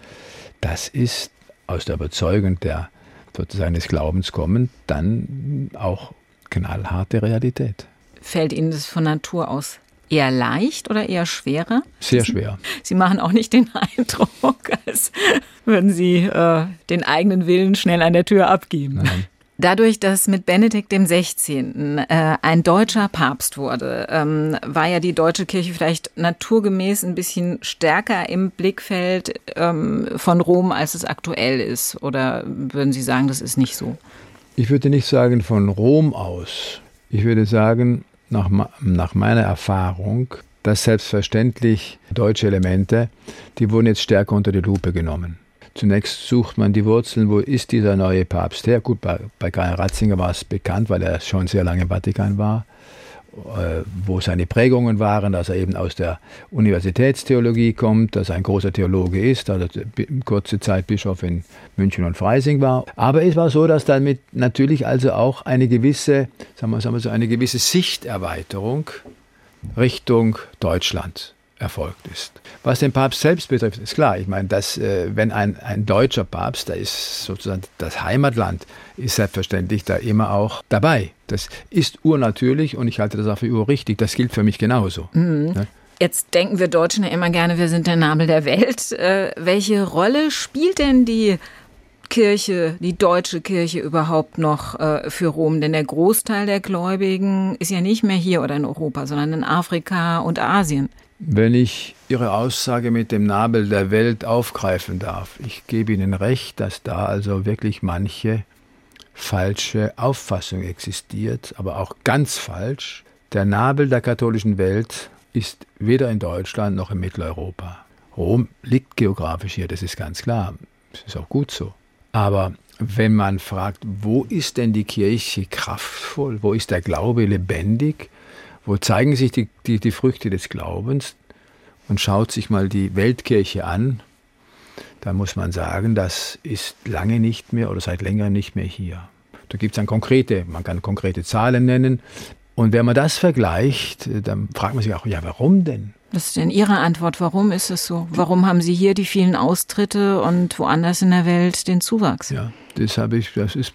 das ist aus der Überzeugung der sozusagen des Glaubens kommen, dann auch knallharte Realität. Fällt Ihnen das von Natur aus eher leicht oder eher schwerer? Sehr schwer. Sie machen auch nicht den [LAUGHS] Eindruck, als würden Sie äh, den eigenen Willen schnell an der Tür abgeben. Nein. Dadurch, dass mit Benedikt dem 16. Äh, ein deutscher Papst wurde, ähm, war ja die deutsche Kirche vielleicht naturgemäß ein bisschen stärker im Blickfeld ähm, von Rom, als es aktuell ist. Oder würden Sie sagen, das ist nicht so? Ich würde nicht sagen von Rom aus. Ich würde sagen, nach, nach meiner Erfahrung, dass selbstverständlich deutsche Elemente, die wurden jetzt stärker unter die Lupe genommen. Zunächst sucht man die Wurzeln, wo ist dieser neue Papst her? Gut, bei, bei Karl Ratzinger war es bekannt, weil er schon sehr lange im Vatikan war, wo seine Prägungen waren, dass er eben aus der Universitätstheologie kommt, dass er ein großer Theologe ist, dass er kurze Zeit Bischof in München und Freising war. Aber es war so, dass damit natürlich also auch eine gewisse, sagen wir, sagen wir so, eine gewisse Sichterweiterung Richtung Deutschland erfolgt ist. Was den Papst selbst betrifft, ist klar. Ich meine, dass äh, wenn ein, ein deutscher Papst, da ist sozusagen das Heimatland, ist selbstverständlich da immer auch dabei. Das ist urnatürlich und ich halte das auch für urrichtig. Das gilt für mich genauso. Mhm. Ja? Jetzt denken wir Deutschen ja immer gerne, wir sind der Nabel der Welt. Äh, welche Rolle spielt denn die Kirche, die deutsche Kirche überhaupt noch äh, für Rom? Denn der Großteil der Gläubigen ist ja nicht mehr hier oder in Europa, sondern in Afrika und Asien. Wenn ich Ihre Aussage mit dem Nabel der Welt aufgreifen darf, ich gebe Ihnen recht, dass da also wirklich manche falsche Auffassung existiert, aber auch ganz falsch. Der Nabel der katholischen Welt ist weder in Deutschland noch in Mitteleuropa. Rom liegt geografisch hier, das ist ganz klar. Das ist auch gut so. Aber wenn man fragt, wo ist denn die Kirche kraftvoll, wo ist der Glaube lebendig, wo zeigen sich die, die, die Früchte des Glaubens und schaut sich mal die Weltkirche an, da muss man sagen, das ist lange nicht mehr oder seit längerem nicht mehr hier. Da gibt es dann konkrete, man kann konkrete Zahlen nennen. Und wenn man das vergleicht, dann fragt man sich auch, ja, warum denn? Was ist denn Ihre Antwort? Warum ist es so? Warum haben Sie hier die vielen Austritte und woanders in der Welt den Zuwachs? Ja, das habe ich, das ist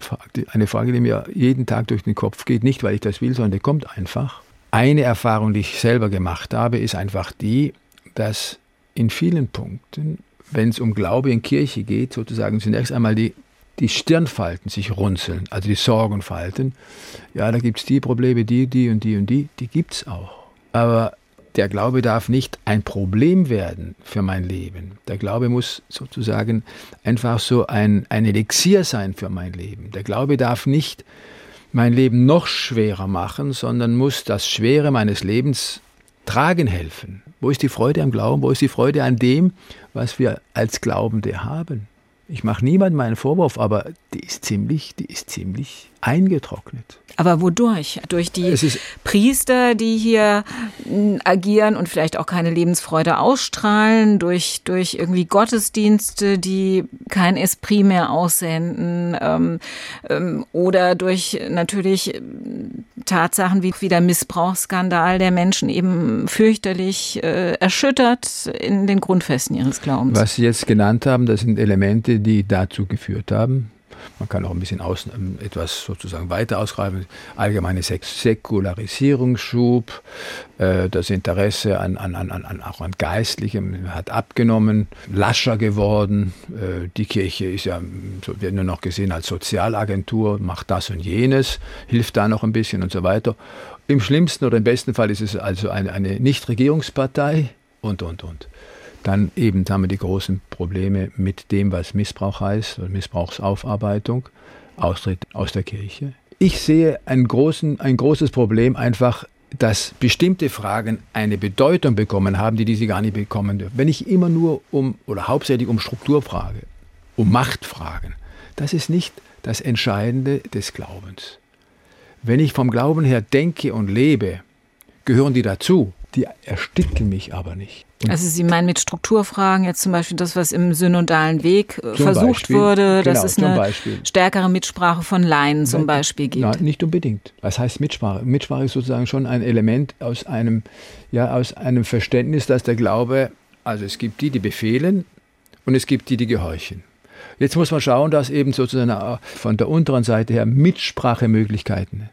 eine Frage, die mir jeden Tag durch den Kopf geht. Nicht, weil ich das will, sondern die kommt einfach. Eine Erfahrung, die ich selber gemacht habe, ist einfach die, dass in vielen Punkten, wenn es um Glaube in Kirche geht, sozusagen zunächst einmal die, die Stirnfalten sich runzeln, also die Sorgenfalten. Ja, da gibt es die Probleme, die, die und die und die, die gibt es auch. Aber der Glaube darf nicht ein Problem werden für mein Leben. Der Glaube muss sozusagen einfach so ein, ein Elixier sein für mein Leben. Der Glaube darf nicht mein Leben noch schwerer machen, sondern muss das Schwere meines Lebens tragen helfen. Wo ist die Freude am Glauben? Wo ist die Freude an dem, was wir als Glaubende haben? Ich mache niemandem einen Vorwurf, aber die ist ziemlich, die ist ziemlich eingetrocknet. Aber wodurch? Durch die Priester, die hier hm, agieren und vielleicht auch keine Lebensfreude ausstrahlen, durch, durch irgendwie Gottesdienste, die kein Esprit mehr aussenden, ähm, ähm, oder durch natürlich ähm, Tatsachen wie, wie der Missbrauchsskandal, der Menschen eben fürchterlich äh, erschüttert in den Grundfesten ihres Glaubens. Was Sie jetzt genannt haben, das sind Elemente, die dazu geführt haben, man kann auch ein bisschen aus, ähm, etwas sozusagen weiter ausgreifen. Allgemeine Säkularisierungsschub, äh, das Interesse an, an, an, an, auch an Geistlichem hat abgenommen, lascher geworden. Äh, die Kirche ist ja, wird nur noch gesehen als Sozialagentur, macht das und jenes, hilft da noch ein bisschen und so weiter. Im schlimmsten oder im besten Fall ist es also eine, eine Nichtregierungspartei und, und, und. Dann eben haben wir die großen Probleme mit dem, was Missbrauch heißt, Missbrauchsaufarbeitung, Austritt aus der Kirche. Ich sehe ein, großen, ein großes Problem einfach, dass bestimmte Fragen eine Bedeutung bekommen haben, die diese gar nicht bekommen dürfen. Wenn ich immer nur um oder hauptsächlich um Struktur frage, um Macht fragen, das ist nicht das Entscheidende des Glaubens. Wenn ich vom Glauben her denke und lebe, gehören die dazu. Die ersticken mich aber nicht. Und also Sie meinen mit Strukturfragen jetzt zum Beispiel das, was im synodalen Weg äh, versucht Beispiel, wurde, dass genau, es eine Beispiel. stärkere Mitsprache von Laien zum Beispiel gibt? Nein, nicht unbedingt. Was heißt Mitsprache? Mitsprache ist sozusagen schon ein Element aus einem, ja, aus einem Verständnis, dass der Glaube, also es gibt die, die befehlen und es gibt die, die gehorchen. Jetzt muss man schauen, dass eben sozusagen äh, von der unteren Seite her Mitsprachemöglichkeiten.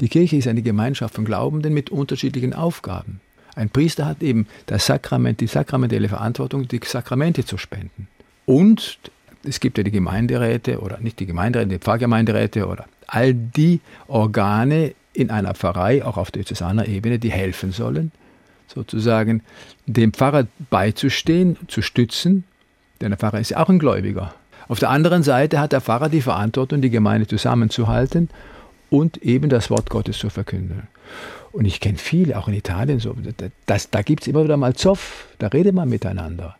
Die Kirche ist eine Gemeinschaft von Glaubenden mit unterschiedlichen Aufgaben. Ein Priester hat eben das Sakrament, die sakramentelle Verantwortung, die Sakramente zu spenden. Und es gibt ja die Gemeinderäte oder nicht die Gemeinderäte, die Pfarrgemeinderäte oder all die Organe in einer Pfarrei, auch auf diözesaner Ebene, die helfen sollen, sozusagen dem Pfarrer beizustehen, zu stützen, denn der Pfarrer ist ja auch ein Gläubiger. Auf der anderen Seite hat der Pfarrer die Verantwortung, die Gemeinde zusammenzuhalten und eben das Wort Gottes zu verkünden. Und ich kenne viele, auch in Italien, so, das, da gibt es immer wieder mal Zoff, da redet man miteinander.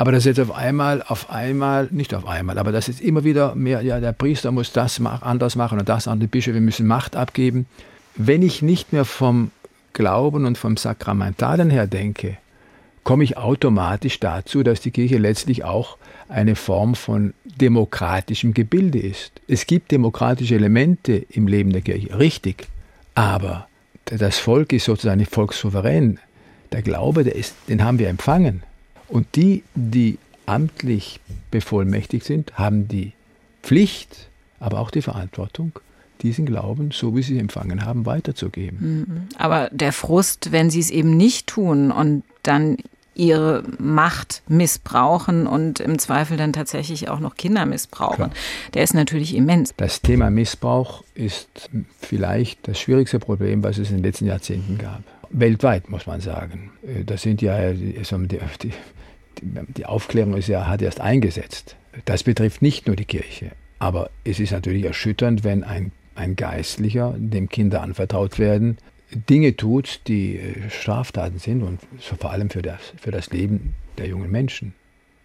Aber das jetzt auf einmal, auf einmal, nicht auf einmal, aber das ist immer wieder mehr, ja, der Priester muss das anders machen und das an die Bischöfe müssen Macht abgeben. Wenn ich nicht mehr vom Glauben und vom Sakramentalen her denke, komme ich automatisch dazu, dass die Kirche letztlich auch eine Form von demokratischem Gebilde ist. Es gibt demokratische Elemente im Leben der Kirche, richtig, aber das Volk ist sozusagen volkssouverän. Der Glaube, der ist, den haben wir empfangen. Und die, die amtlich bevollmächtigt sind, haben die Pflicht, aber auch die Verantwortung, diesen Glauben, so wie sie ihn empfangen haben, weiterzugeben. Mhm. Aber der Frust, wenn sie es eben nicht tun und dann ihre Macht missbrauchen und im Zweifel dann tatsächlich auch noch Kinder missbrauchen. Klar. Der ist natürlich immens. Das Thema Missbrauch ist vielleicht das schwierigste Problem, was es in den letzten Jahrzehnten gab. Weltweit muss man sagen. Äh, das sind ja [LAUGHS] die, die, die Aufklärung ist ja, hat erst eingesetzt. Das betrifft nicht nur die Kirche. Aber es ist natürlich erschütternd, wenn ein, ein Geistlicher, dem Kinder anvertraut werden, Dinge tut, die äh, Straftaten sind und vor allem für das, für das Leben der jungen Menschen,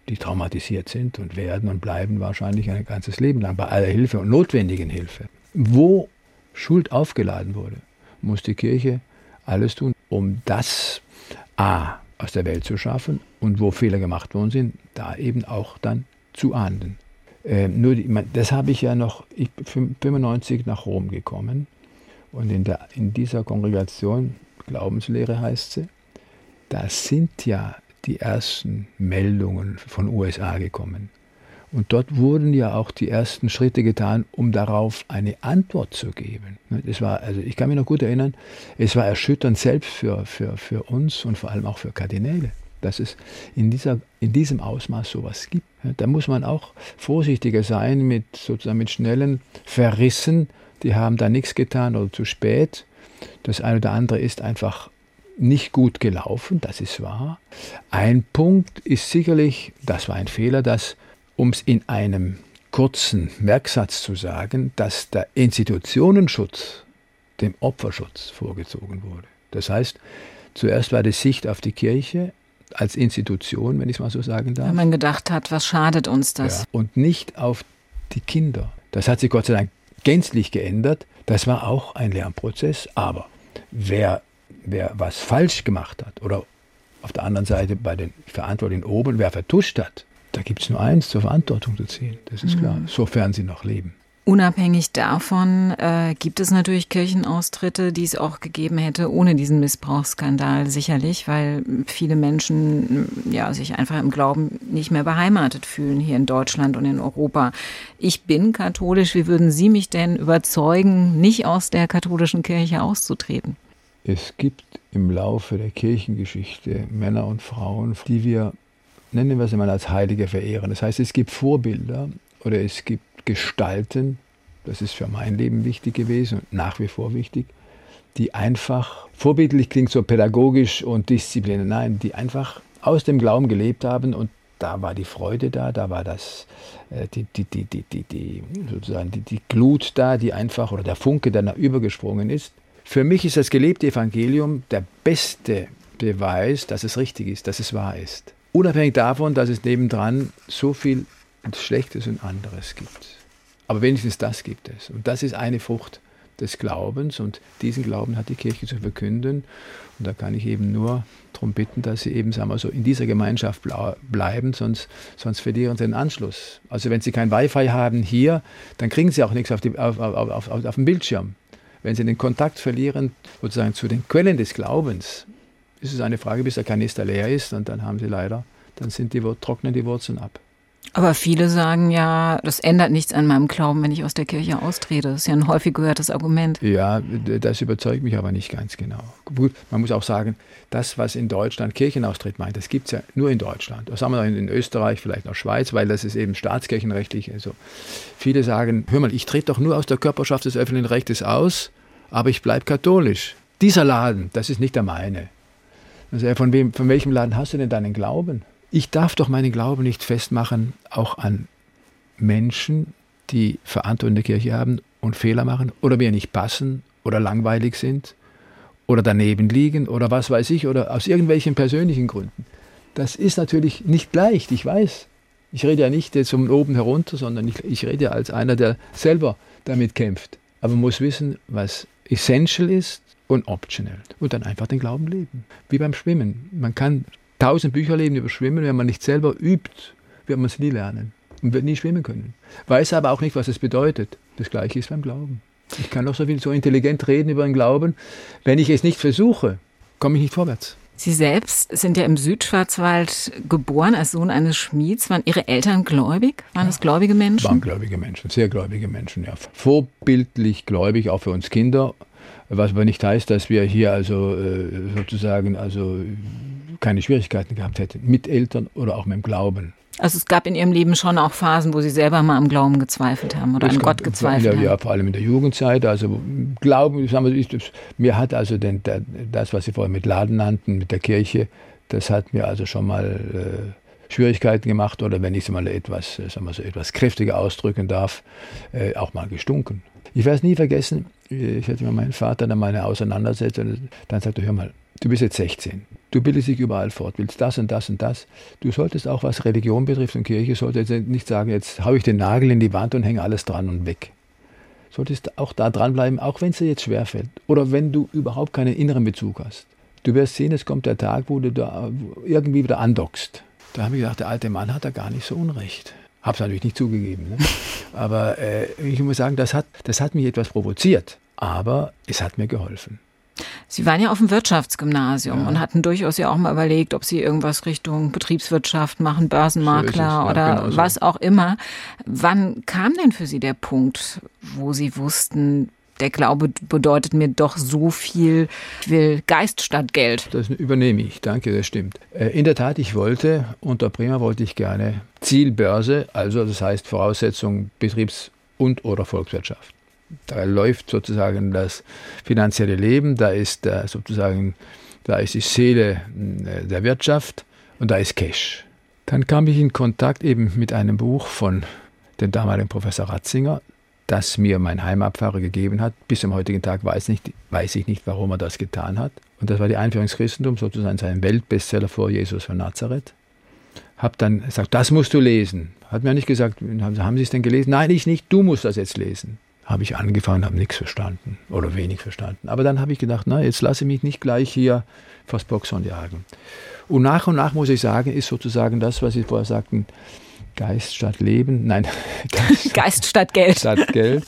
die traumatisiert sind und werden und bleiben wahrscheinlich ein ganzes Leben lang bei aller Hilfe und notwendigen Hilfe. Wo Schuld aufgeladen wurde, muss die Kirche alles tun, um das A aus der Welt zu schaffen und wo Fehler gemacht worden sind, da eben auch dann zu ahnden. Äh, nur die, das habe ich ja noch, ich bin 95 nach Rom gekommen und in, der, in dieser Kongregation, Glaubenslehre heißt sie, da sind ja die ersten Meldungen von USA gekommen. Und dort wurden ja auch die ersten Schritte getan, um darauf eine Antwort zu geben. Das war, also ich kann mich noch gut erinnern, es war erschütternd selbst für, für, für uns und vor allem auch für Kardinäle, dass es in, dieser, in diesem Ausmaß sowas gibt. Da muss man auch vorsichtiger sein mit sozusagen mit schnellen Verrissen die haben da nichts getan oder zu spät. Das eine oder andere ist einfach nicht gut gelaufen, das ist wahr. Ein Punkt ist sicherlich, das war ein Fehler, dass, um es in einem kurzen Merksatz zu sagen, dass der Institutionenschutz dem Opferschutz vorgezogen wurde. Das heißt, zuerst war die Sicht auf die Kirche als Institution, wenn ich es mal so sagen darf. Wenn man gedacht hat, was schadet uns das? Ja, und nicht auf die Kinder. Das hat sich Gott sei Dank gänzlich geändert. Das war auch ein Lernprozess. Aber wer, wer was falsch gemacht hat oder auf der anderen Seite bei den Verantwortlichen oben, wer vertuscht hat, da gibt es nur eins, zur Verantwortung zu ziehen. Das ist mhm. klar, sofern sie noch leben. Unabhängig davon äh, gibt es natürlich Kirchenaustritte, die es auch gegeben hätte ohne diesen Missbrauchsskandal sicherlich, weil viele Menschen ja sich einfach im Glauben nicht mehr beheimatet fühlen hier in Deutschland und in Europa. Ich bin katholisch. Wie würden Sie mich denn überzeugen, nicht aus der katholischen Kirche auszutreten? Es gibt im Laufe der Kirchengeschichte Männer und Frauen, die wir nennen wir sie mal als Heilige verehren. Das heißt, es gibt Vorbilder oder es gibt gestalten, das ist für mein Leben wichtig gewesen und nach wie vor wichtig, die einfach, vorbildlich klingt so pädagogisch und disziplinär, nein, die einfach aus dem Glauben gelebt haben und da war die Freude da, da war das, äh, die, die, die, die, die, die, sozusagen die, die Glut da, die einfach, oder der Funke, der da übergesprungen ist. Für mich ist das gelebte Evangelium der beste Beweis, dass es richtig ist, dass es wahr ist. Unabhängig davon, dass es nebendran so viel Schlechtes und anderes gibt. Aber wenigstens das gibt es. Und das ist eine Frucht des Glaubens und diesen Glauben hat die Kirche zu verkünden. Und da kann ich eben nur darum bitten, dass sie eben sagen wir so, in dieser Gemeinschaft bleiben, sonst, sonst verlieren sie den Anschluss. Also wenn sie kein Wi-Fi haben hier, dann kriegen sie auch nichts auf, die, auf, auf, auf, auf dem Bildschirm. Wenn sie den Kontakt verlieren, sozusagen zu den Quellen des Glaubens, ist es eine Frage, bis der Kanister leer ist und dann haben sie leider, dann sind die, trocknen die Wurzeln ab. Aber viele sagen ja, das ändert nichts an meinem Glauben, wenn ich aus der Kirche austrete. Das ist ja ein häufig gehörtes Argument. Ja, das überzeugt mich aber nicht ganz genau. Gut, man muss auch sagen, das, was in Deutschland Kirchenaustritt meint, das gibt es ja nur in Deutschland. Das haben wir in Österreich, vielleicht noch Schweiz, weil das ist eben staatskirchenrechtlich. Also viele sagen, hör mal, ich trete doch nur aus der Körperschaft des öffentlichen Rechtes aus, aber ich bleibe katholisch. Dieser Laden, das ist nicht der meine. Also von, wem, von welchem Laden hast du denn deinen Glauben? Ich darf doch meinen Glauben nicht festmachen, auch an Menschen, die Verantwortung in der Kirche haben und Fehler machen oder mir nicht passen oder langweilig sind oder daneben liegen oder was weiß ich oder aus irgendwelchen persönlichen Gründen. Das ist natürlich nicht leicht, ich weiß. Ich rede ja nicht jetzt um oben herunter, sondern ich, ich rede ja als einer, der selber damit kämpft. Aber man muss wissen, was essential ist und optional. Und dann einfach den Glauben leben. Wie beim Schwimmen. Man kann tausend Bücher lesen über Schwimmen, wenn man nicht selber übt, wird man es nie lernen und wird nie schwimmen können. Weiß aber auch nicht, was es bedeutet. Das Gleiche ist beim Glauben. Ich kann doch so viel so intelligent reden über den Glauben. Wenn ich es nicht versuche, komme ich nicht vorwärts. Sie selbst sind ja im Südschwarzwald geboren als Sohn eines Schmieds. Waren Ihre Eltern gläubig? Waren ja, es gläubige Menschen? Waren gläubige Menschen, sehr gläubige Menschen, ja. Vorbildlich gläubig, auch für uns Kinder. Was aber nicht heißt, dass wir hier also äh, sozusagen also keine Schwierigkeiten gehabt hätten, mit Eltern oder auch mit dem Glauben. Also es gab in Ihrem Leben schon auch Phasen, wo Sie selber mal am Glauben gezweifelt haben oder das an Gott gezweifelt der, haben. Ja, vor allem in der Jugendzeit. Also Glauben, sagen wir, mir hat also den, der, das, was Sie vorher mit Laden nannten, mit der Kirche, das hat mir also schon mal äh, Schwierigkeiten gemacht oder wenn ich es mal etwas, äh, sagen wir so, etwas kräftiger ausdrücken darf, äh, auch mal gestunken. Ich werde es nie vergessen, ich hatte mit meinem Vater dann mal eine Auseinandersetzung, dann sagte er, hör mal, du bist jetzt 16, du bildest dich überall fort, willst das und das und das. Du solltest auch, was Religion betrifft und Kirche, solltest nicht sagen, jetzt haue ich den Nagel in die Wand und hänge alles dran und weg. Solltest auch da dranbleiben, auch wenn es dir jetzt schwerfällt oder wenn du überhaupt keinen inneren Bezug hast. Du wirst sehen, es kommt der Tag, wo du da irgendwie wieder andockst. Da habe ich gedacht, der alte Mann hat da gar nicht so Unrecht. Habe es natürlich nicht zugegeben. Ne? [LAUGHS] Aber äh, ich muss sagen, das hat, das hat mich etwas provoziert. Aber es hat mir geholfen. Sie waren ja auf dem Wirtschaftsgymnasium ja. und hatten durchaus ja auch mal überlegt, ob Sie irgendwas Richtung Betriebswirtschaft machen, Börsenmakler so oder genau was auch immer. Wann kam denn für Sie der Punkt, wo Sie wussten, der Glaube bedeutet mir doch so viel, ich will Geist statt Geld. Das übernehme ich, danke, das stimmt. Äh, in der Tat, ich wollte, unter Prima wollte ich gerne Zielbörse, also das heißt Voraussetzung Betriebs- und oder Volkswirtschaft. Da läuft sozusagen das finanzielle Leben, da ist der, sozusagen, da ist die Seele äh, der Wirtschaft und da ist Cash. Dann kam ich in Kontakt eben mit einem Buch von dem damaligen Professor Ratzinger, das mir mein Heimatpfarrer gegeben hat. Bis zum heutigen Tag weiß, nicht, weiß ich nicht, warum er das getan hat. Und das war die Einführung ins Christentum, sozusagen sein Weltbestseller vor Jesus von Nazareth. Hab dann gesagt, das musst du lesen. Hat mir nicht gesagt, haben Sie es denn gelesen? Nein, ich nicht, du musst das jetzt lesen habe ich angefangen, habe nichts verstanden oder wenig verstanden. Aber dann habe ich gedacht, na, jetzt lasse ich mich nicht gleich hier vors Boxhorn jagen. Und nach und nach muss ich sagen, ist sozusagen das, was Sie vorher sagten, Geist statt Leben, nein, [LAUGHS] Geist, [LAUGHS] Geist statt Geld. Statt Geld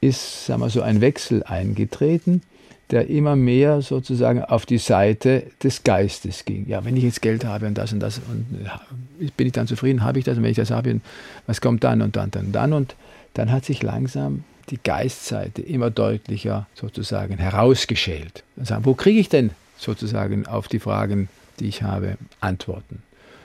ist, sagen wir so, ein Wechsel eingetreten, der immer mehr sozusagen auf die Seite des Geistes ging. Ja, wenn ich jetzt Geld habe und das und das, und bin ich dann zufrieden, habe ich das, und wenn ich das habe, was kommt dann und dann, dann, dann und dann hat sich langsam die Geistseite immer deutlicher sozusagen herausgeschält. Sagen, wo kriege ich denn sozusagen auf die Fragen, die ich habe, Antworten?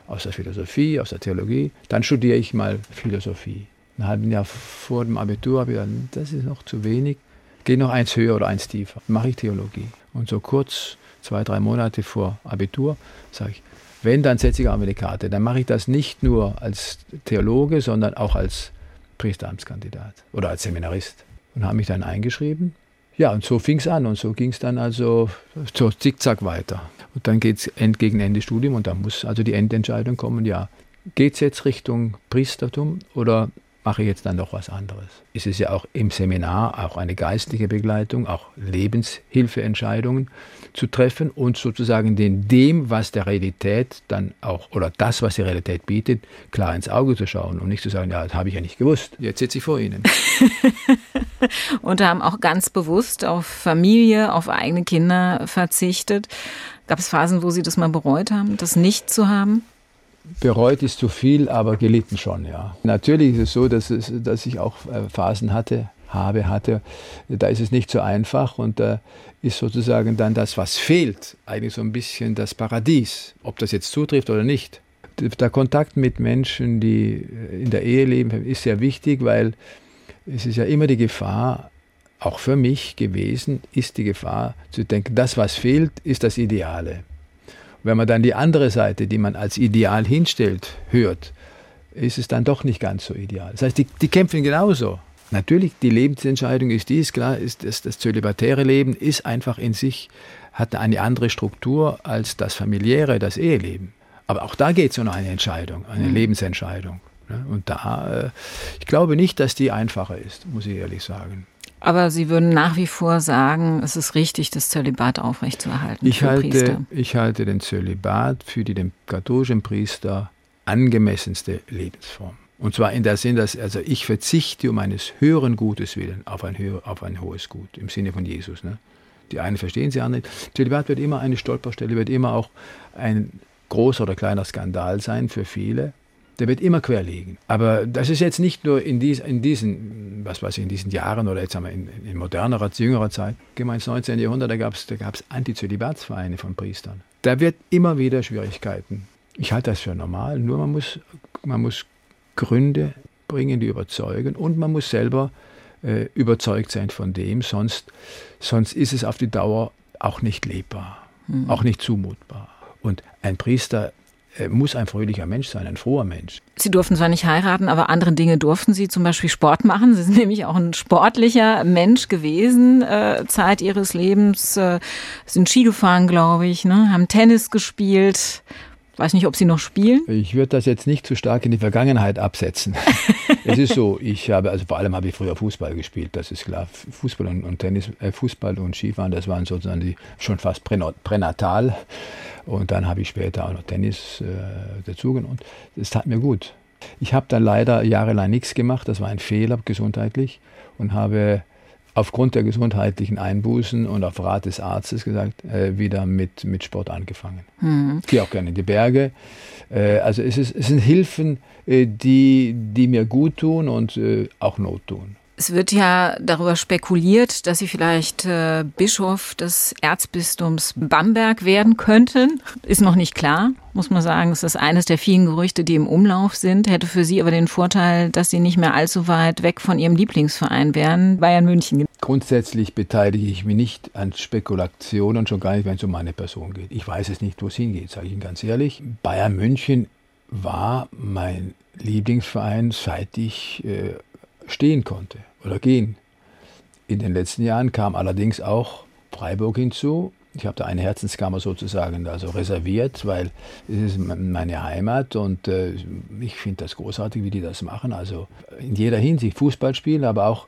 Aus der Philosophie, aus der Theologie. Dann studiere ich mal Philosophie. Ein halben Jahr vor dem Abitur habe ich gedacht, das ist noch zu wenig. Gehe noch eins höher oder eins tiefer. Mache ich Theologie. Und so kurz, zwei, drei Monate vor Abitur, sage ich, Wenn, dann setze ich auch eine Karte. Dann mache ich das nicht nur als Theologe, sondern auch als Priesteramtskandidat oder als Seminarist. Und habe mich dann eingeschrieben. Ja, und so fing es an und so ging es dann also so zickzack weiter. Und dann geht es gegen Ende Studium und da muss also die Endentscheidung kommen, ja, geht es jetzt Richtung Priestertum oder mache ich jetzt dann noch was anderes. Es ist ja auch im Seminar auch eine geistliche Begleitung, auch Lebenshilfeentscheidungen zu treffen und sozusagen den, dem, was der Realität dann auch, oder das, was die Realität bietet, klar ins Auge zu schauen und nicht zu sagen, ja, das habe ich ja nicht gewusst. Jetzt sitze ich vor Ihnen. [LAUGHS] und haben auch ganz bewusst auf Familie, auf eigene Kinder verzichtet. Gab es Phasen, wo Sie das mal bereut haben, das nicht zu haben? Bereut ist zu viel, aber gelitten schon, ja. Natürlich ist es so, dass, es, dass ich auch äh, Phasen hatte, habe, hatte, da ist es nicht so einfach und da ist sozusagen dann das, was fehlt, eigentlich so ein bisschen das Paradies, ob das jetzt zutrifft oder nicht. Der Kontakt mit Menschen, die äh, in der Ehe leben, ist sehr wichtig, weil es ist ja immer die Gefahr, auch für mich gewesen, ist die Gefahr zu denken, das, was fehlt, ist das Ideale. Wenn man dann die andere Seite, die man als ideal hinstellt, hört, ist es dann doch nicht ganz so ideal. Das heißt, die, die kämpfen genauso. Natürlich, die Lebensentscheidung ist dies, klar, ist das, das zölibatäre Leben ist einfach in sich, hat eine andere Struktur als das familiäre, das Eheleben. Aber auch da geht es um eine Entscheidung, eine mhm. Lebensentscheidung. Ne? Und da, äh, ich glaube nicht, dass die einfacher ist, muss ich ehrlich sagen. Aber Sie würden nach wie vor sagen, es ist richtig, das Zölibat aufrechtzuerhalten. Ich, halte, ich halte den Zölibat für die dem katholischen Priester angemessenste Lebensform. Und zwar in der Sinn, dass also ich verzichte um eines höheren Gutes willen auf ein, höher, auf ein hohes Gut, im Sinne von Jesus. Ne? Die einen verstehen sie anderen. Zölibat wird immer eine Stolperstelle, wird immer auch ein großer oder kleiner Skandal sein für viele der wird immer quer liegen. Aber das ist jetzt nicht nur in, dies, in diesen, was weiß ich, in diesen Jahren oder jetzt haben wir in, in modernerer, jüngerer Zeit. Gehen wir ins 19. Jahrhundert, da gab es da gab's Antizölibatsvereine von Priestern. Da wird immer wieder Schwierigkeiten. Ich halte das für normal, nur man muss, man muss Gründe bringen, die überzeugen und man muss selber äh, überzeugt sein von dem, sonst, sonst ist es auf die Dauer auch nicht lebbar, mhm. auch nicht zumutbar. Und ein Priester muss ein fröhlicher Mensch sein, ein froher Mensch. Sie durften zwar nicht heiraten, aber andere Dinge durften Sie, zum Beispiel Sport machen. Sie sind [LAUGHS] nämlich auch ein sportlicher Mensch gewesen, äh, Zeit Ihres Lebens, äh, sind Ski gefahren, glaube ich, ne? haben Tennis gespielt. Weiß nicht, ob Sie noch spielen. Ich würde das jetzt nicht zu stark in die Vergangenheit absetzen. [LAUGHS] es ist so, ich habe, also vor allem habe ich früher Fußball gespielt, das ist klar. Fußball und, und Tennis, äh, Fußball und Skifahren, das waren sozusagen die schon fast pränatal. Und dann habe ich später auch noch Tennis äh, dazugenommen es tat mir gut. Ich habe dann leider jahrelang nichts gemacht, das war ein Fehler gesundheitlich und habe aufgrund der gesundheitlichen Einbußen und auf Rat des Arztes gesagt, äh, wieder mit, mit Sport angefangen. Mhm. Ich gehe auch gerne in die Berge. Äh, also es, ist, es sind Hilfen, äh, die, die mir gut tun und äh, auch Not tun. Es wird ja darüber spekuliert, dass Sie vielleicht äh, Bischof des Erzbistums Bamberg werden könnten. Ist noch nicht klar, muss man sagen. Es ist eines der vielen Gerüchte, die im Umlauf sind. Hätte für Sie aber den Vorteil, dass Sie nicht mehr allzu weit weg von Ihrem Lieblingsverein wären, Bayern München. Grundsätzlich beteilige ich mich nicht an Spekulationen, schon gar nicht, wenn es um meine Person geht. Ich weiß es nicht, wo es hingeht, sage ich Ihnen ganz ehrlich. Bayern München war mein Lieblingsverein, seit ich äh, stehen konnte oder gehen. In den letzten Jahren kam allerdings auch Freiburg hinzu. Ich habe da eine Herzenskammer sozusagen also reserviert, weil es ist meine Heimat und äh, ich finde das großartig, wie die das machen. Also in jeder Hinsicht Fußballspiel, aber auch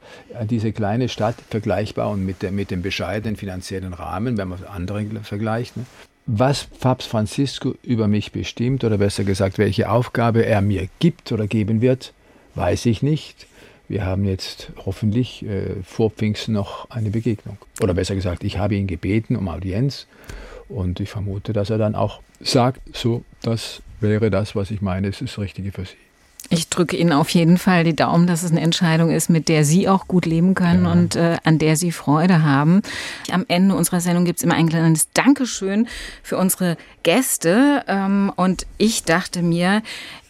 diese kleine Stadt vergleichbar und mit, der, mit dem bescheidenen finanziellen Rahmen, wenn man andere vergleicht. Ne? Was Papst Francisco über mich bestimmt oder besser gesagt, welche Aufgabe er mir gibt oder geben wird, weiß ich nicht. Wir haben jetzt hoffentlich äh, vor Pfingsten noch eine Begegnung. Oder besser gesagt, ich habe ihn gebeten um Audienz und ich vermute, dass er dann auch sagt, so, das wäre das, was ich meine, es ist das Richtige für Sie. Ich drücke Ihnen auf jeden Fall die Daumen, dass es eine Entscheidung ist, mit der Sie auch gut leben können ja. und äh, an der Sie Freude haben. Am Ende unserer Sendung gibt es immer ein kleines Dankeschön für unsere Gäste. Ähm, und ich dachte mir,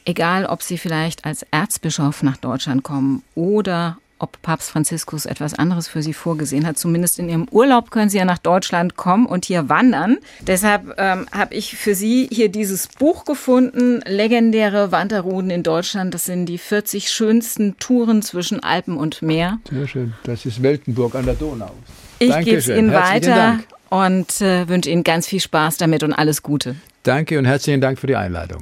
egal ob Sie vielleicht als Erzbischof nach Deutschland kommen oder ob Papst Franziskus etwas anderes für Sie vorgesehen hat. Zumindest in Ihrem Urlaub können Sie ja nach Deutschland kommen und hier wandern. Deshalb ähm, habe ich für Sie hier dieses Buch gefunden, Legendäre Wanderrouten in Deutschland. Das sind die 40 schönsten Touren zwischen Alpen und Meer. Sehr schön. Das ist Weltenburg an der Donau. Ich gebe es Ihnen weiter Dank. und äh, wünsche Ihnen ganz viel Spaß damit und alles Gute. Danke und herzlichen Dank für die Einladung.